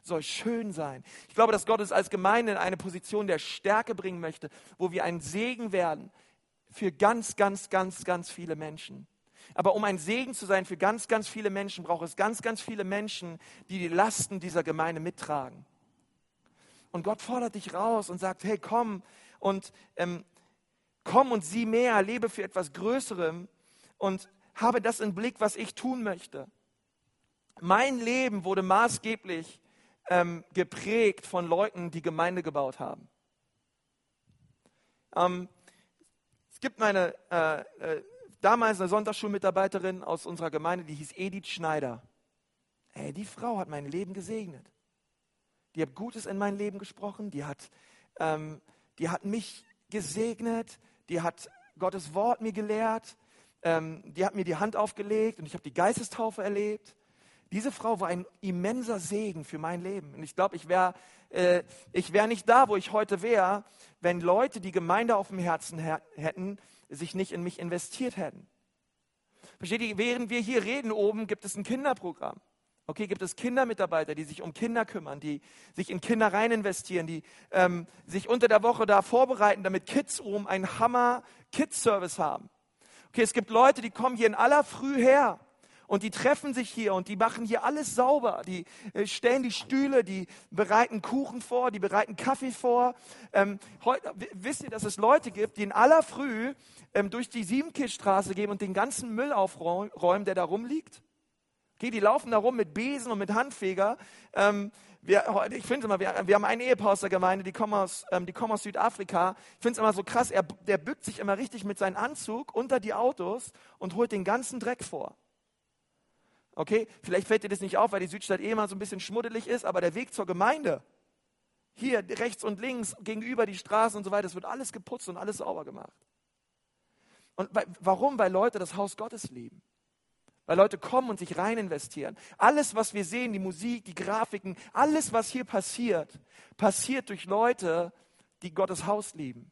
soll schön sein. Ich glaube, dass Gott uns als Gemeinde in eine Position der Stärke bringen möchte, wo wir ein Segen werden für ganz, ganz, ganz, ganz viele Menschen. Aber um ein Segen zu sein für ganz, ganz viele Menschen, braucht es ganz, ganz viele Menschen, die die Lasten dieser Gemeinde mittragen. Und Gott fordert dich raus und sagt, hey, komm und ähm, komm und sieh mehr, lebe für etwas Größerem und habe das im Blick, was ich tun möchte. Mein Leben wurde maßgeblich ähm, geprägt von Leuten, die Gemeinde gebaut haben. Ähm, es gibt meine äh, äh, damals eine Sonntagsschulmitarbeiterin aus unserer Gemeinde, die hieß Edith Schneider. Ey, die Frau hat mein Leben gesegnet. Die hat Gutes in mein Leben gesprochen, die hat, ähm, die hat mich gesegnet, die hat Gottes Wort mir gelehrt, ähm, die hat mir die Hand aufgelegt und ich habe die Geistestaufe erlebt. Diese Frau war ein immenser Segen für mein Leben. Und ich glaube, ich wäre äh, wär nicht da, wo ich heute wäre, wenn Leute, die Gemeinde auf dem Herzen hätten, sich nicht in mich investiert hätten. Versteht ihr, während wir hier reden oben, gibt es ein Kinderprogramm. Okay, gibt es Kindermitarbeiter, die sich um Kinder kümmern, die sich in Kinder rein investieren, die ähm, sich unter der Woche da vorbereiten, damit Kids oben einen Hammer-Kids-Service haben. Okay, es gibt Leute, die kommen hier in aller Früh her und die treffen sich hier und die machen hier alles sauber. Die äh, stellen die Stühle, die bereiten Kuchen vor, die bereiten Kaffee vor. Ähm, heute, wisst ihr, dass es Leute gibt, die in aller Früh ähm, durch die Siebenkirchstraße gehen und den ganzen Müll aufräumen, der da rumliegt? Okay, die laufen da rum mit Besen und mit Handfeger. Ähm, wir, ich finde immer, wir, wir, haben ein Ehepaar aus der Gemeinde, die kommen aus, ähm, die kommen aus Südafrika. Ich finde es immer so krass, er, der bückt sich immer richtig mit seinem Anzug unter die Autos und holt den ganzen Dreck vor. Okay, vielleicht fällt dir das nicht auf, weil die Südstadt eh immer so ein bisschen schmuddelig ist, aber der Weg zur Gemeinde, hier rechts und links, gegenüber die Straßen und so weiter, es wird alles geputzt und alles sauber gemacht. Und warum? Weil Leute das Haus Gottes lieben. Weil Leute kommen und sich rein investieren. Alles, was wir sehen, die Musik, die Grafiken, alles, was hier passiert, passiert durch Leute, die Gottes Haus lieben.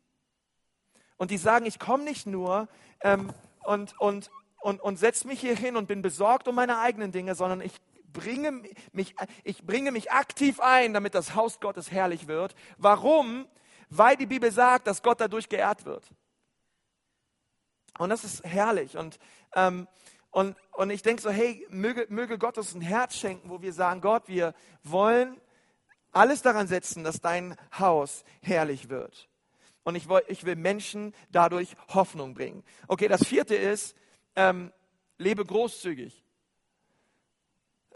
Und die sagen, ich komme nicht nur ähm, und, und, und, und setze mich hier hin und bin besorgt um meine eigenen Dinge, sondern ich bringe mich, ich bringe mich aktiv ein, damit das Haus Gottes herrlich wird. Warum? Weil die Bibel sagt, dass Gott dadurch geehrt wird. Und das ist herrlich. Und, ähm, und, und ich denke so, hey, möge, möge Gott uns ein Herz schenken, wo wir sagen, Gott, wir wollen alles daran setzen, dass dein Haus herrlich wird. Und ich, will, ich will Menschen dadurch Hoffnung bringen. Okay, das vierte ist, ähm, lebe großzügig.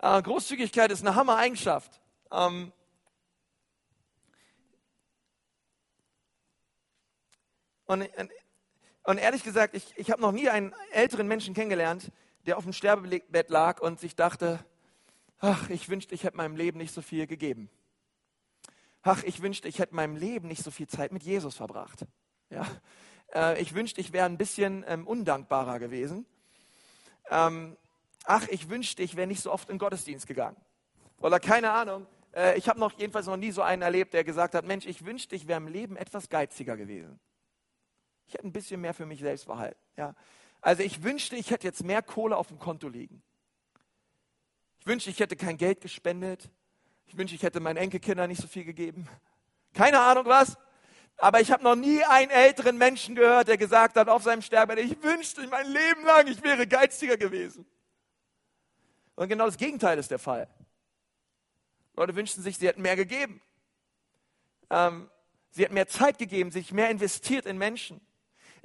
Äh, Großzügigkeit ist eine Hammer-Eigenschaft. Ähm, und, und, ehrlich gesagt, ich, ich habe noch nie einen älteren Menschen kennengelernt, der auf dem Sterbebett lag und sich dachte, ach, ich wünschte, ich hätte meinem Leben nicht so viel gegeben. Ach, ich wünschte, ich hätte meinem Leben nicht so viel Zeit mit Jesus verbracht. Ja? Äh, ich wünschte, ich wäre ein bisschen ähm, undankbarer gewesen. Ähm, ach, ich wünschte, ich wäre nicht so oft in Gottesdienst gegangen. Oder keine Ahnung. Äh, ich habe noch jedenfalls noch nie so einen erlebt, der gesagt hat, Mensch, ich wünschte, ich wäre im Leben etwas geiziger gewesen. Ich hätte ein bisschen mehr für mich selbst behalten. Ja? Also ich wünschte, ich hätte jetzt mehr Kohle auf dem Konto liegen. Ich wünschte, ich hätte kein Geld gespendet. Ich wünschte, ich hätte meinen Enkelkindern nicht so viel gegeben. Keine Ahnung was. Aber ich habe noch nie einen älteren Menschen gehört, der gesagt hat auf seinem Sterben, ich wünschte mein Leben lang, ich wäre geiziger gewesen. Und genau das Gegenteil ist der Fall. Leute wünschten sich, sie hätten mehr gegeben. Ähm, sie hätten mehr Zeit gegeben, sich mehr investiert in Menschen.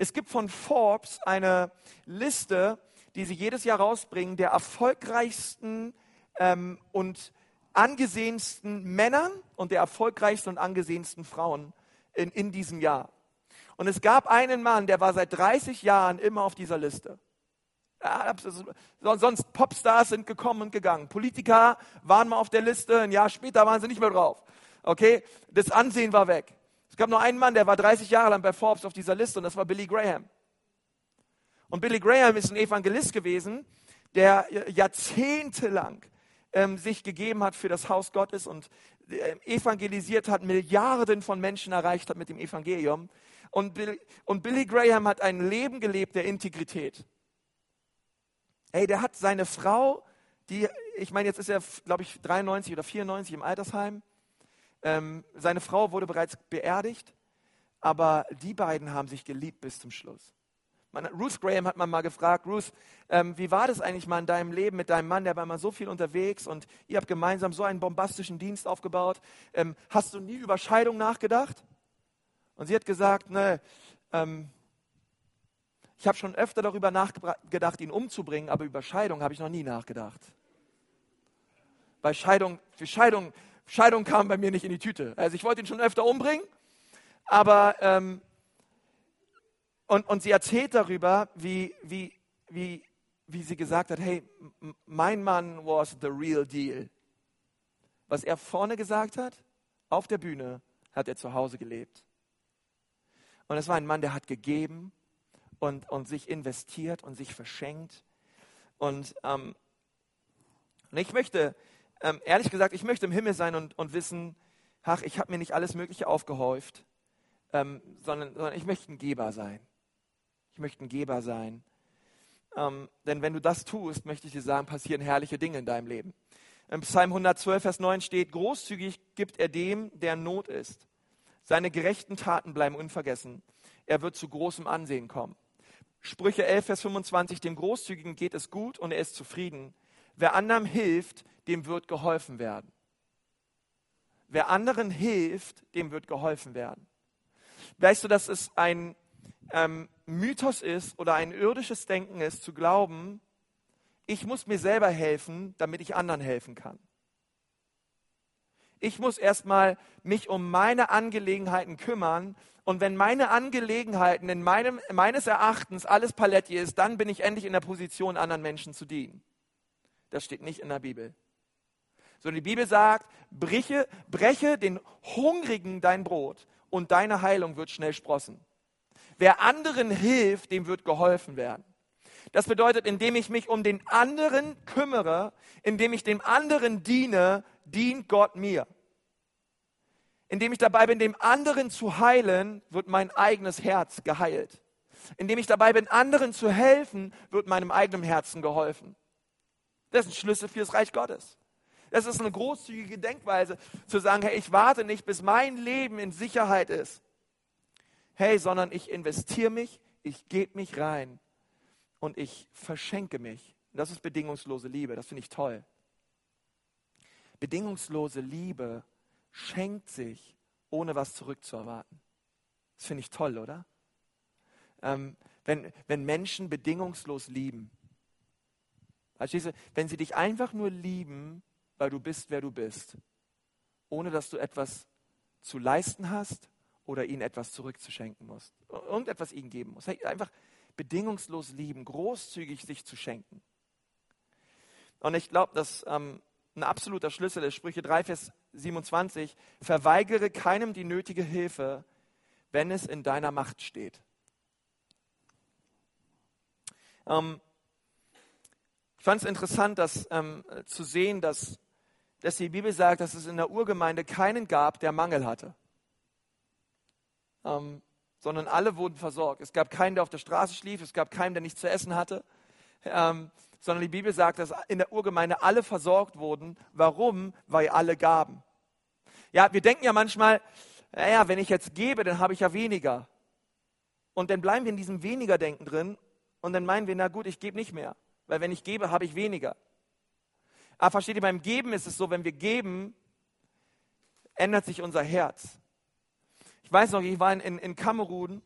Es gibt von Forbes eine Liste, die sie jedes Jahr rausbringen, der erfolgreichsten ähm, und angesehensten Männern und der erfolgreichsten und angesehensten Frauen in, in diesem Jahr. Und es gab einen Mann, der war seit 30 Jahren immer auf dieser Liste. sonst Popstars sind gekommen und gegangen. Politiker waren mal auf der Liste, ein Jahr später waren sie nicht mehr drauf. Okay, das Ansehen war weg. Gab nur einen Mann, der war 30 Jahre lang bei Forbes auf dieser Liste und das war Billy Graham. Und Billy Graham ist ein Evangelist gewesen, der jahrzehntelang ähm, sich gegeben hat für das Haus Gottes und äh, evangelisiert hat, Milliarden von Menschen erreicht hat mit dem Evangelium. Und Billy, und Billy Graham hat ein Leben gelebt der Integrität. Ey, der hat seine Frau, die, ich meine, jetzt ist er, glaube ich, 93 oder 94 im Altersheim. Ähm, seine Frau wurde bereits beerdigt, aber die beiden haben sich geliebt bis zum Schluss. Man, Ruth Graham hat man mal gefragt, Ruth, ähm, wie war das eigentlich mal in deinem Leben mit deinem Mann, der war mal so viel unterwegs und ihr habt gemeinsam so einen bombastischen Dienst aufgebaut. Ähm, hast du nie über Scheidung nachgedacht? Und sie hat gesagt, ne, ähm, Ich habe schon öfter darüber nachgedacht, ihn umzubringen, aber über Scheidung habe ich noch nie nachgedacht. Bei Scheidung, für Scheidung, Scheidung kam bei mir nicht in die Tüte. Also ich wollte ihn schon öfter umbringen, aber ähm, und, und sie erzählt darüber, wie, wie, wie, wie sie gesagt hat, hey, mein Mann was the real deal. Was er vorne gesagt hat, auf der Bühne, hat er zu Hause gelebt. Und es war ein Mann, der hat gegeben und, und sich investiert und sich verschenkt. Und, ähm, und ich möchte, ähm, ehrlich gesagt, ich möchte im Himmel sein und, und wissen, ach, ich habe mir nicht alles Mögliche aufgehäuft, ähm, sondern, sondern ich möchte ein Geber sein. Ich möchte ein Geber sein. Ähm, denn wenn du das tust, möchte ich dir sagen, passieren herrliche Dinge in deinem Leben. Im Psalm 112, Vers 9 steht, großzügig gibt er dem, der in Not ist. Seine gerechten Taten bleiben unvergessen. Er wird zu großem Ansehen kommen. Sprüche 11, Vers 25, dem Großzügigen geht es gut und er ist zufrieden. Wer anderem hilft, dem wird geholfen werden. Wer anderen hilft, dem wird geholfen werden. Weißt du, dass es ein ähm, Mythos ist oder ein irdisches Denken ist, zu glauben, ich muss mir selber helfen, damit ich anderen helfen kann. Ich muss erstmal mich um meine Angelegenheiten kümmern. Und wenn meine Angelegenheiten in meinem, meines Erachtens alles Paletti ist, dann bin ich endlich in der Position, anderen Menschen zu dienen. Das steht nicht in der Bibel. Sondern die Bibel sagt, breche, breche den Hungrigen dein Brot und deine Heilung wird schnell sprossen. Wer anderen hilft, dem wird geholfen werden. Das bedeutet, indem ich mich um den anderen kümmere, indem ich dem anderen diene, dient Gott mir. Indem ich dabei bin, dem anderen zu heilen, wird mein eigenes Herz geheilt. Indem ich dabei bin, anderen zu helfen, wird meinem eigenen Herzen geholfen. Das ist ein Schlüssel fürs Reich Gottes. Das ist eine großzügige Denkweise, zu sagen, hey, ich warte nicht, bis mein Leben in Sicherheit ist. Hey, sondern ich investiere mich, ich gebe mich rein und ich verschenke mich. Das ist bedingungslose Liebe, das finde ich toll. Bedingungslose Liebe schenkt sich, ohne was zurückzuerwarten. Das finde ich toll, oder? Ähm, wenn, wenn Menschen bedingungslos lieben. Verstehst du? Wenn sie dich einfach nur lieben, weil du bist, wer du bist, ohne dass du etwas zu leisten hast oder ihnen etwas zurückzuschenken musst, irgendetwas ihnen geben musst. Einfach bedingungslos lieben, großzügig sich zu schenken. Und ich glaube, dass ähm, ein absoluter Schlüssel ist, Sprüche 3, Vers 27, verweigere keinem die nötige Hilfe, wenn es in deiner Macht steht. Ähm, fand es interessant, dass, ähm, zu sehen, dass, dass die Bibel sagt, dass es in der Urgemeinde keinen gab, der Mangel hatte. Ähm, sondern alle wurden versorgt. Es gab keinen, der auf der Straße schlief, es gab keinen, der nichts zu essen hatte, ähm, sondern die Bibel sagt, dass in der Urgemeinde alle versorgt wurden. Warum? Weil alle gaben. Ja, wir denken ja manchmal, naja, wenn ich jetzt gebe, dann habe ich ja weniger. Und dann bleiben wir in diesem Weniger-Denken drin und dann meinen wir, na gut, ich gebe nicht mehr. Weil wenn ich gebe, habe ich weniger. Aber versteht ihr, beim Geben ist es so, wenn wir geben, ändert sich unser Herz. Ich weiß noch, ich war in, in, in Kamerun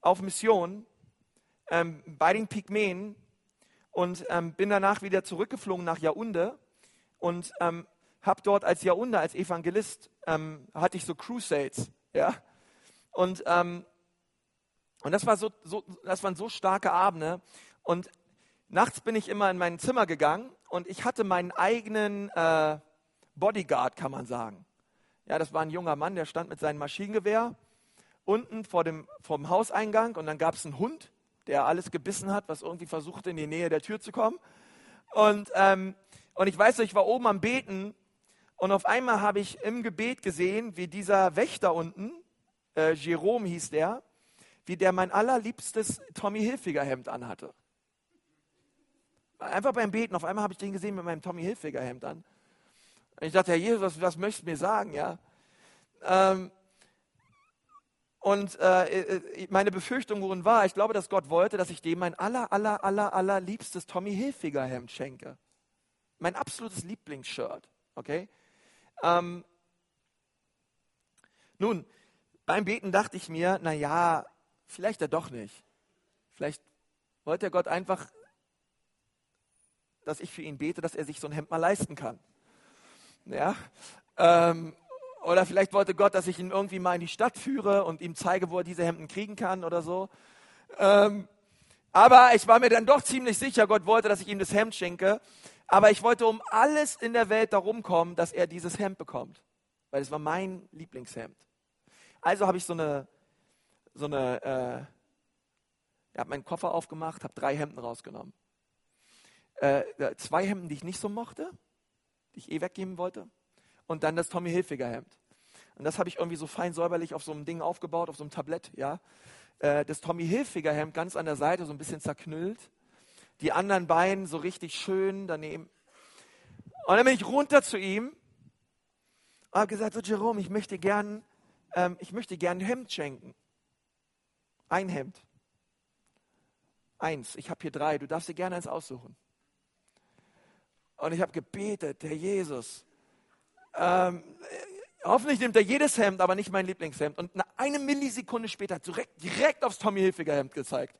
auf Mission ähm, bei den Pygmäen und ähm, bin danach wieder zurückgeflogen nach Yaounde und ähm, habe dort als Yaounde, als Evangelist, ähm, hatte ich so Crusades, ja, und ähm, und das war so, so, das waren so starke Abende und nachts bin ich immer in mein Zimmer gegangen und ich hatte meinen eigenen äh, Bodyguard, kann man sagen. Ja, das war ein junger Mann, der stand mit seinem Maschinengewehr unten vor dem vom Hauseingang und dann gab es einen Hund, der alles gebissen hat, was irgendwie versuchte in die Nähe der Tür zu kommen. Und, ähm, und ich weiß, ich war oben am Beten und auf einmal habe ich im Gebet gesehen, wie dieser Wächter unten, äh, Jerome hieß der, wie der mein allerliebstes Tommy Hilfiger Hemd anhatte. Einfach beim Beten, auf einmal habe ich den gesehen mit meinem Tommy Hilfiger Hemd an. Und ich dachte, Herr Jesus, was, was möchtest du mir sagen? Ja? Ähm, und äh, äh, meine Befürchtung worin war, ich glaube, dass Gott wollte, dass ich dem mein aller, aller, aller, aller liebstes Tommy Hilfiger Hemd schenke. Mein absolutes Lieblingsshirt. Okay? Ähm, nun, beim Beten dachte ich mir, na ja, vielleicht ja doch nicht. Vielleicht wollte Gott einfach, dass ich für ihn bete, dass er sich so ein Hemd mal leisten kann. Ja? Ähm, oder vielleicht wollte Gott, dass ich ihn irgendwie mal in die Stadt führe und ihm zeige, wo er diese Hemden kriegen kann oder so. Ähm, aber ich war mir dann doch ziemlich sicher, Gott wollte, dass ich ihm das Hemd schenke. Aber ich wollte um alles in der Welt darum kommen, dass er dieses Hemd bekommt. Weil es war mein Lieblingshemd. Also habe ich so eine, so eine, äh, ich habe meinen Koffer aufgemacht, habe drei Hemden rausgenommen. Äh, zwei Hemden, die ich nicht so mochte, die ich eh weggeben wollte. Und dann das Tommy Hilfiger Hemd. Und das habe ich irgendwie so fein säuberlich auf so einem Ding aufgebaut, auf so einem Tablett, ja. Äh, das Tommy Hilfiger Hemd ganz an der Seite, so ein bisschen zerknüllt. Die anderen beiden so richtig schön daneben. Und dann bin ich runter zu ihm und habe gesagt, so Jerome, ich möchte gern, ähm, ich möchte gern ein Hemd schenken. Ein Hemd. Eins. Ich habe hier drei. Du darfst dir gerne eins aussuchen. Und ich habe gebetet, Herr Jesus. Ähm, hoffentlich nimmt er jedes Hemd, aber nicht mein Lieblingshemd. Und eine Millisekunde später hat direkt, direkt aufs Tommy Hilfiger Hemd gezeigt.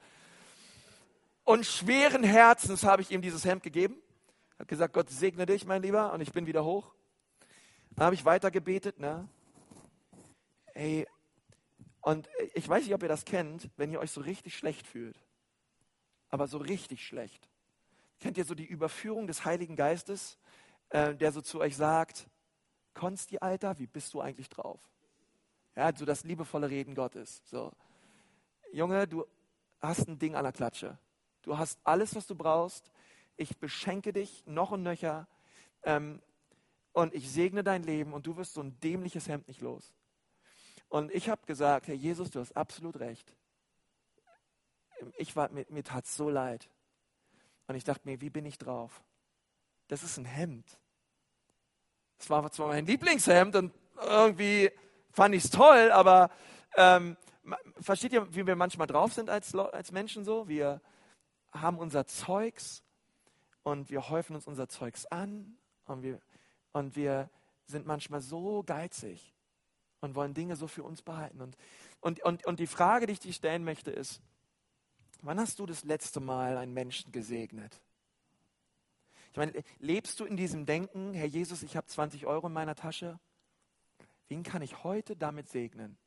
Und schweren Herzens habe ich ihm dieses Hemd gegeben. Hat gesagt, Gott segne dich, mein Lieber. Und ich bin wieder hoch. Dann habe ich weiter gebetet. Ne? Ey, und ich weiß nicht, ob ihr das kennt, wenn ihr euch so richtig schlecht fühlt aber so richtig schlecht. Kennt ihr so die Überführung des Heiligen Geistes, äh, der so zu euch sagt, Konsti, Alter, wie bist du eigentlich drauf? Ja, so das liebevolle Reden Gottes. So, Junge, du hast ein Ding an der Klatsche. Du hast alles, was du brauchst. Ich beschenke dich noch und nöcher. Ähm, und ich segne dein Leben und du wirst so ein dämliches Hemd nicht los. Und ich habe gesagt, Herr Jesus, du hast absolut recht ich war, mir, mir tat so leid. Und ich dachte mir, wie bin ich drauf? Das ist ein Hemd. Das war zwar mein Lieblingshemd und irgendwie fand ich es toll, aber ähm, versteht ihr, wie wir manchmal drauf sind als, als Menschen so? Wir haben unser Zeugs und wir häufen uns unser Zeugs an und wir, und wir sind manchmal so geizig und wollen Dinge so für uns behalten. Und, und, und, und die Frage, die ich dir stellen möchte, ist, Wann hast du das letzte Mal einen Menschen gesegnet? Ich meine, lebst du in diesem Denken, Herr Jesus, ich habe 20 Euro in meiner Tasche? Wen kann ich heute damit segnen?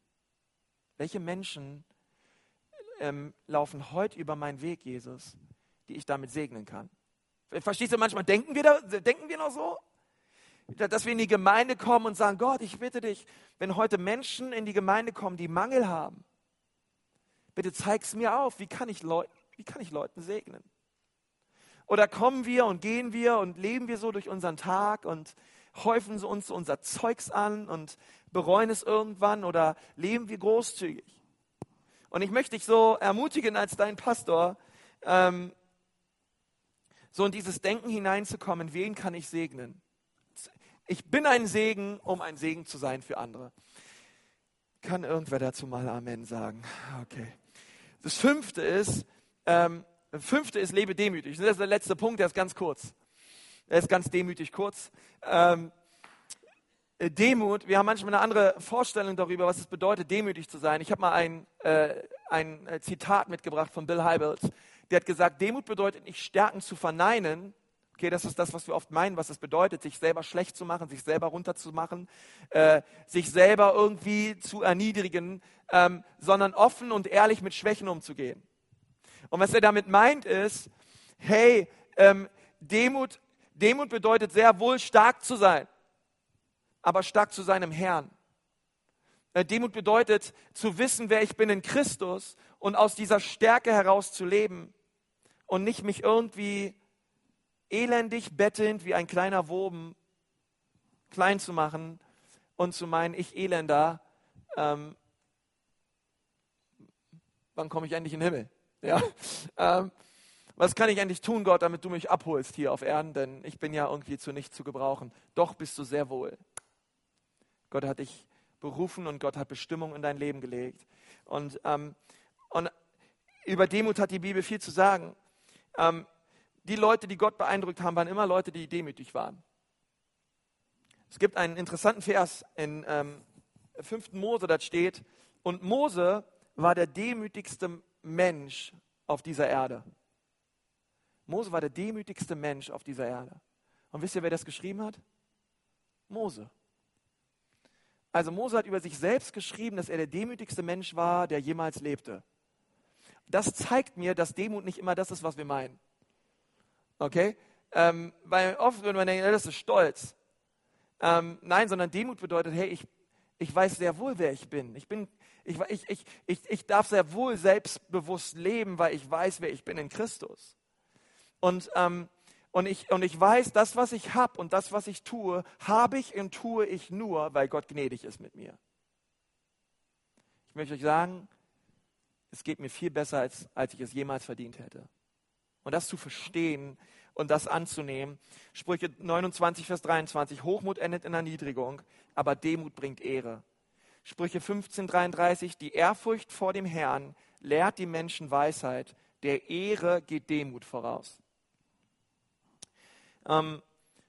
Welche Menschen ähm, laufen heute über meinen Weg, Jesus, die ich damit segnen kann? Verstehst du, manchmal denken wir, da, denken wir noch so? Dass wir in die Gemeinde kommen und sagen, Gott, ich bitte dich, wenn heute Menschen in die Gemeinde kommen, die Mangel haben, Bitte zeig es mir auf. Wie kann, ich Leuten, wie kann ich Leuten segnen? Oder kommen wir und gehen wir und leben wir so durch unseren Tag und häufen uns unser Zeugs an und bereuen es irgendwann oder leben wir großzügig? Und ich möchte dich so ermutigen als dein Pastor, ähm, so in dieses Denken hineinzukommen, wen kann ich segnen? Ich bin ein Segen, um ein Segen zu sein für andere. Kann irgendwer dazu mal Amen sagen? Okay. Das fünfte ist, ähm, fünfte ist, lebe demütig. Das ist der letzte Punkt, der ist ganz kurz. Der ist ganz demütig kurz. Ähm, äh, Demut, wir haben manchmal eine andere Vorstellung darüber, was es bedeutet, demütig zu sein. Ich habe mal ein, äh, ein äh, Zitat mitgebracht von Bill Hybels. Der hat gesagt, Demut bedeutet nicht Stärken zu verneinen, Okay, das ist das, was wir oft meinen, was es bedeutet, sich selber schlecht zu machen, sich selber runterzumachen, äh, sich selber irgendwie zu erniedrigen, ähm, sondern offen und ehrlich mit Schwächen umzugehen. Und was er damit meint ist, hey, ähm, Demut, Demut bedeutet sehr wohl stark zu sein, aber stark zu sein im Herrn. Äh, Demut bedeutet zu wissen, wer ich bin in Christus und aus dieser Stärke heraus zu leben und nicht mich irgendwie elendig bettelnd wie ein kleiner Wurm klein zu machen und zu meinen, ich Elender, ähm, wann komme ich endlich in den Himmel? Ja? Ähm, was kann ich endlich tun, Gott, damit du mich abholst hier auf Erden? Denn ich bin ja irgendwie zu nichts zu gebrauchen. Doch bist du sehr wohl. Gott hat dich berufen und Gott hat Bestimmung in dein Leben gelegt. Und, ähm, und über Demut hat die Bibel viel zu sagen. Ähm, die Leute, die Gott beeindruckt haben, waren immer Leute, die demütig waren. Es gibt einen interessanten Vers in ähm, 5. Mose, da steht, und Mose war der demütigste Mensch auf dieser Erde. Mose war der demütigste Mensch auf dieser Erde. Und wisst ihr, wer das geschrieben hat? Mose. Also Mose hat über sich selbst geschrieben, dass er der demütigste Mensch war, der jemals lebte. Das zeigt mir, dass Demut nicht immer das ist, was wir meinen. Okay? Ähm, weil oft würde man denken, das ist Stolz. Ähm, nein, sondern Demut bedeutet, hey, ich, ich weiß sehr wohl, wer ich bin. Ich, bin ich, ich, ich, ich, ich darf sehr wohl selbstbewusst leben, weil ich weiß, wer ich bin in Christus. Und, ähm, und, ich, und ich weiß, das, was ich habe und das, was ich tue, habe ich und tue ich nur, weil Gott gnädig ist mit mir. Ich möchte euch sagen, es geht mir viel besser, als, als ich es jemals verdient hätte. Und das zu verstehen und das anzunehmen. Sprüche 29, Vers 23. Hochmut endet in Erniedrigung, aber Demut bringt Ehre. Sprüche 15, 33. Die Ehrfurcht vor dem Herrn lehrt die Menschen Weisheit. Der Ehre geht Demut voraus. Ähm,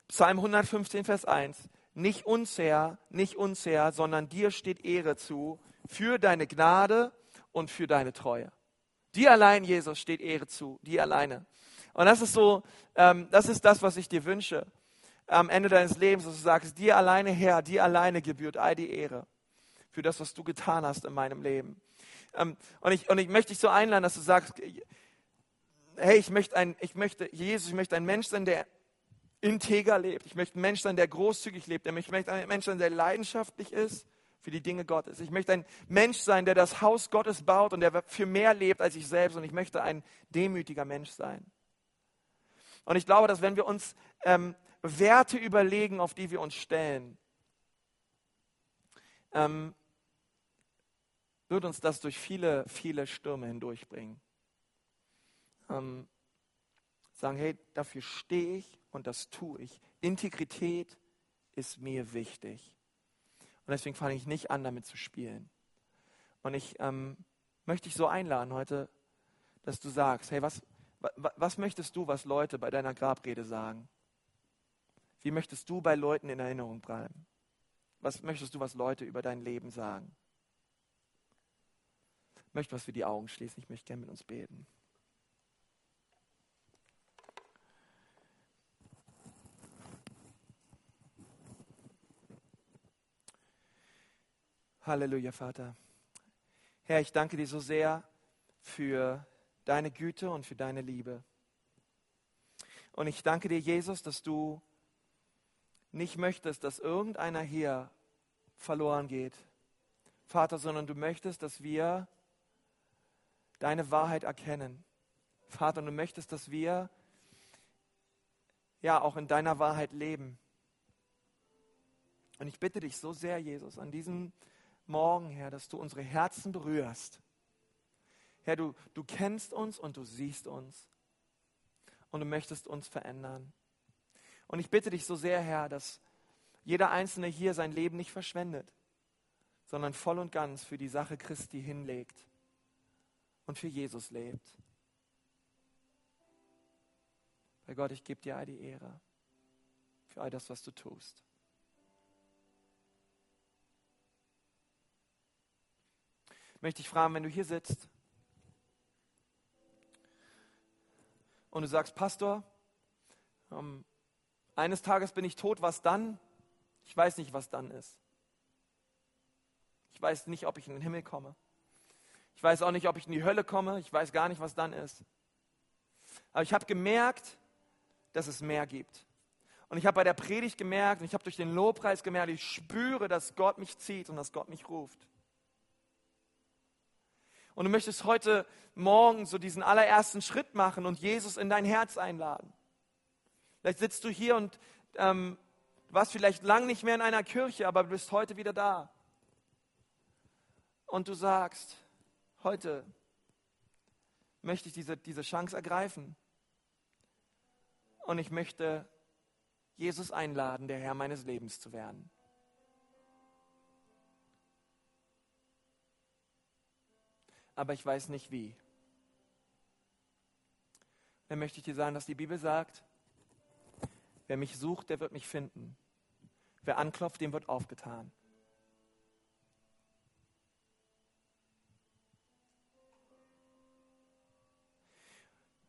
Psalm 115, Vers 1. Nicht uns, Herr, nicht uns, Herr, sondern dir steht Ehre zu für deine Gnade und für deine Treue. Dir allein, Jesus, steht Ehre zu. Dir alleine. Und das ist so, ähm, das ist das, was ich dir wünsche. Am Ende deines Lebens, dass du sagst, dir alleine Herr, dir alleine gebührt all die Ehre für das, was du getan hast in meinem Leben. Ähm, und, ich, und ich möchte dich so einladen, dass du sagst, hey, ich möchte ein, ich möchte, Jesus, ich möchte ein Mensch sein, der integer lebt. Ich möchte ein Mensch sein, der großzügig lebt. Ich möchte ein Mensch sein, der leidenschaftlich ist für die Dinge Gottes. Ich möchte ein Mensch sein, der das Haus Gottes baut und der für mehr lebt als ich selbst. Und ich möchte ein demütiger Mensch sein. Und ich glaube, dass wenn wir uns ähm, Werte überlegen, auf die wir uns stellen, ähm, wird uns das durch viele, viele Stürme hindurchbringen. Ähm, sagen, hey, dafür stehe ich und das tue ich. Integrität ist mir wichtig. Und deswegen fange ich nicht an, damit zu spielen. Und ich ähm, möchte dich so einladen heute, dass du sagst, hey, was, was möchtest du, was Leute bei deiner Grabrede sagen? Wie möchtest du bei Leuten in Erinnerung bleiben? Was möchtest du, was Leute über dein Leben sagen? Möchte, was wir die Augen schließen. Ich möchte gerne mit uns beten. Halleluja, Vater. Herr, ich danke dir so sehr für deine Güte und für deine Liebe. Und ich danke dir, Jesus, dass du nicht möchtest, dass irgendeiner hier verloren geht, Vater, sondern du möchtest, dass wir deine Wahrheit erkennen. Vater, du möchtest, dass wir ja auch in deiner Wahrheit leben. Und ich bitte dich so sehr, Jesus, an diesem Morgen, Herr, dass du unsere Herzen berührst Herr, du, du kennst uns und du siehst uns und du möchtest uns verändern. Und ich bitte dich so sehr, Herr, dass jeder Einzelne hier sein Leben nicht verschwendet, sondern voll und ganz für die Sache Christi hinlegt und für Jesus lebt. Bei Gott, ich gebe dir all die Ehre für all das, was du tust. Ich möchte dich fragen, wenn du hier sitzt und du sagst, Pastor, ähm, eines Tages bin ich tot, was dann? Ich weiß nicht, was dann ist. Ich weiß nicht, ob ich in den Himmel komme. Ich weiß auch nicht, ob ich in die Hölle komme. Ich weiß gar nicht, was dann ist. Aber ich habe gemerkt, dass es mehr gibt. Und ich habe bei der Predigt gemerkt, und ich habe durch den Lobpreis gemerkt, ich spüre, dass Gott mich zieht und dass Gott mich ruft. Und du möchtest heute Morgen so diesen allerersten Schritt machen und Jesus in dein Herz einladen. Vielleicht sitzt du hier und ähm, warst vielleicht lang nicht mehr in einer Kirche, aber du bist heute wieder da. Und du sagst, heute möchte ich diese, diese Chance ergreifen. Und ich möchte Jesus einladen, der Herr meines Lebens zu werden. aber ich weiß nicht wie. Dann möchte ich dir sagen, dass die Bibel sagt, wer mich sucht, der wird mich finden. Wer anklopft, dem wird aufgetan.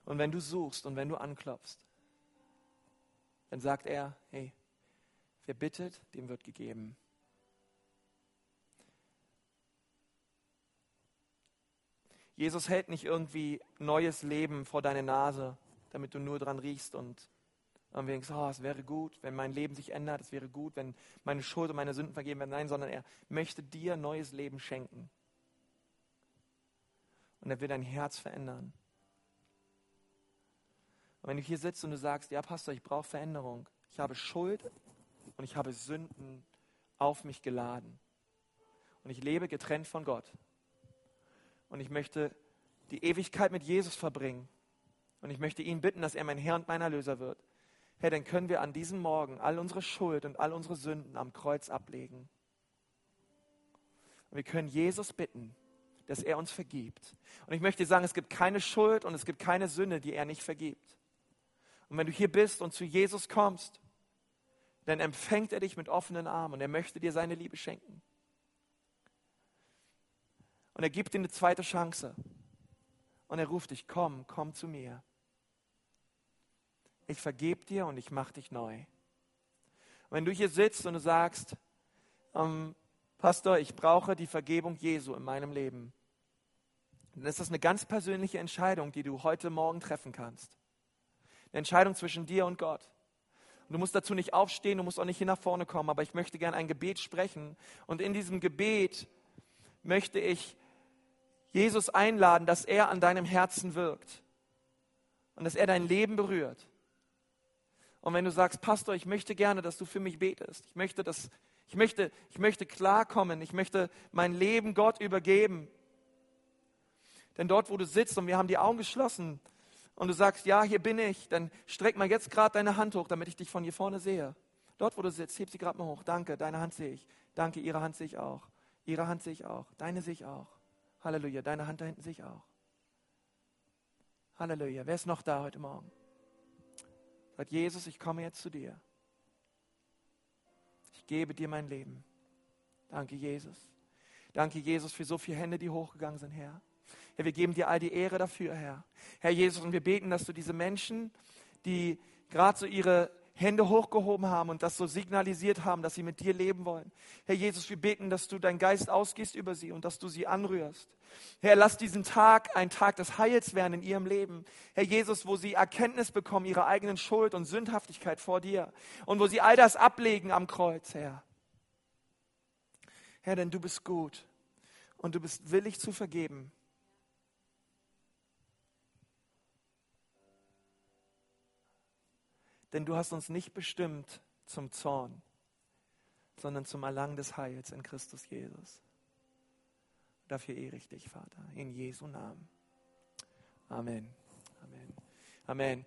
Und wenn du suchst und wenn du anklopfst, dann sagt er, hey, wer bittet, dem wird gegeben. Jesus hält nicht irgendwie neues Leben vor deine Nase, damit du nur dran riechst und wir denken, oh, es wäre gut, wenn mein Leben sich ändert, es wäre gut, wenn meine Schuld und meine Sünden vergeben werden. Nein, sondern er möchte dir neues Leben schenken. Und er will dein Herz verändern. Und wenn du hier sitzt und du sagst, ja, Pastor, ich brauche Veränderung. Ich habe Schuld und ich habe Sünden auf mich geladen. Und ich lebe getrennt von Gott. Und ich möchte die Ewigkeit mit Jesus verbringen. Und ich möchte ihn bitten, dass er mein Herr und mein Erlöser wird. Herr, dann können wir an diesem Morgen all unsere Schuld und all unsere Sünden am Kreuz ablegen. Und wir können Jesus bitten, dass er uns vergibt. Und ich möchte sagen, es gibt keine Schuld und es gibt keine Sünde, die er nicht vergibt. Und wenn du hier bist und zu Jesus kommst, dann empfängt er dich mit offenen Armen und er möchte dir seine Liebe schenken. Und er gibt dir eine zweite Chance. Und er ruft dich, komm, komm zu mir ich vergebe dir und ich mache dich neu. Und wenn du hier sitzt und du sagst, ähm, Pastor, ich brauche die Vergebung Jesu in meinem Leben, dann ist das eine ganz persönliche Entscheidung, die du heute Morgen treffen kannst. Eine Entscheidung zwischen dir und Gott. Und du musst dazu nicht aufstehen, du musst auch nicht hier nach vorne kommen, aber ich möchte gerne ein Gebet sprechen. Und in diesem Gebet möchte ich Jesus einladen, dass er an deinem Herzen wirkt und dass er dein Leben berührt. Und wenn du sagst, Pastor, ich möchte gerne, dass du für mich betest. Ich möchte, dass, ich möchte, ich möchte klarkommen. Ich möchte mein Leben Gott übergeben. Denn dort, wo du sitzt und wir haben die Augen geschlossen und du sagst, ja, hier bin ich, dann streck mal jetzt gerade deine Hand hoch, damit ich dich von hier vorne sehe. Dort, wo du sitzt, heb sie gerade mal hoch. Danke, deine Hand sehe ich. Danke, ihre Hand sehe ich auch. Ihre Hand sehe ich auch. Deine sehe ich auch. Halleluja, deine Hand da hinten sehe ich auch. Halleluja. Wer ist noch da heute Morgen? Sagt Jesus, ich komme jetzt zu dir. Ich gebe dir mein Leben. Danke, Jesus. Danke, Jesus, für so viele Hände, die hochgegangen sind, Herr. Herr, wir geben dir all die Ehre dafür, Herr. Herr Jesus, und wir beten, dass du diese Menschen, die gerade so ihre Hände hochgehoben haben und das so signalisiert haben, dass sie mit dir leben wollen. Herr Jesus, wir beten, dass du dein Geist ausgehst über sie und dass du sie anrührst. Herr, lass diesen Tag ein Tag des Heils werden in ihrem Leben. Herr Jesus, wo sie Erkenntnis bekommen ihrer eigenen Schuld und Sündhaftigkeit vor dir und wo sie all das ablegen am Kreuz, Herr. Herr, denn du bist gut und du bist willig zu vergeben. Denn du hast uns nicht bestimmt zum Zorn, sondern zum Erlangen des Heils in Christus Jesus. Dafür ehre ich dich, Vater, in Jesu Namen. Amen. Amen. Amen.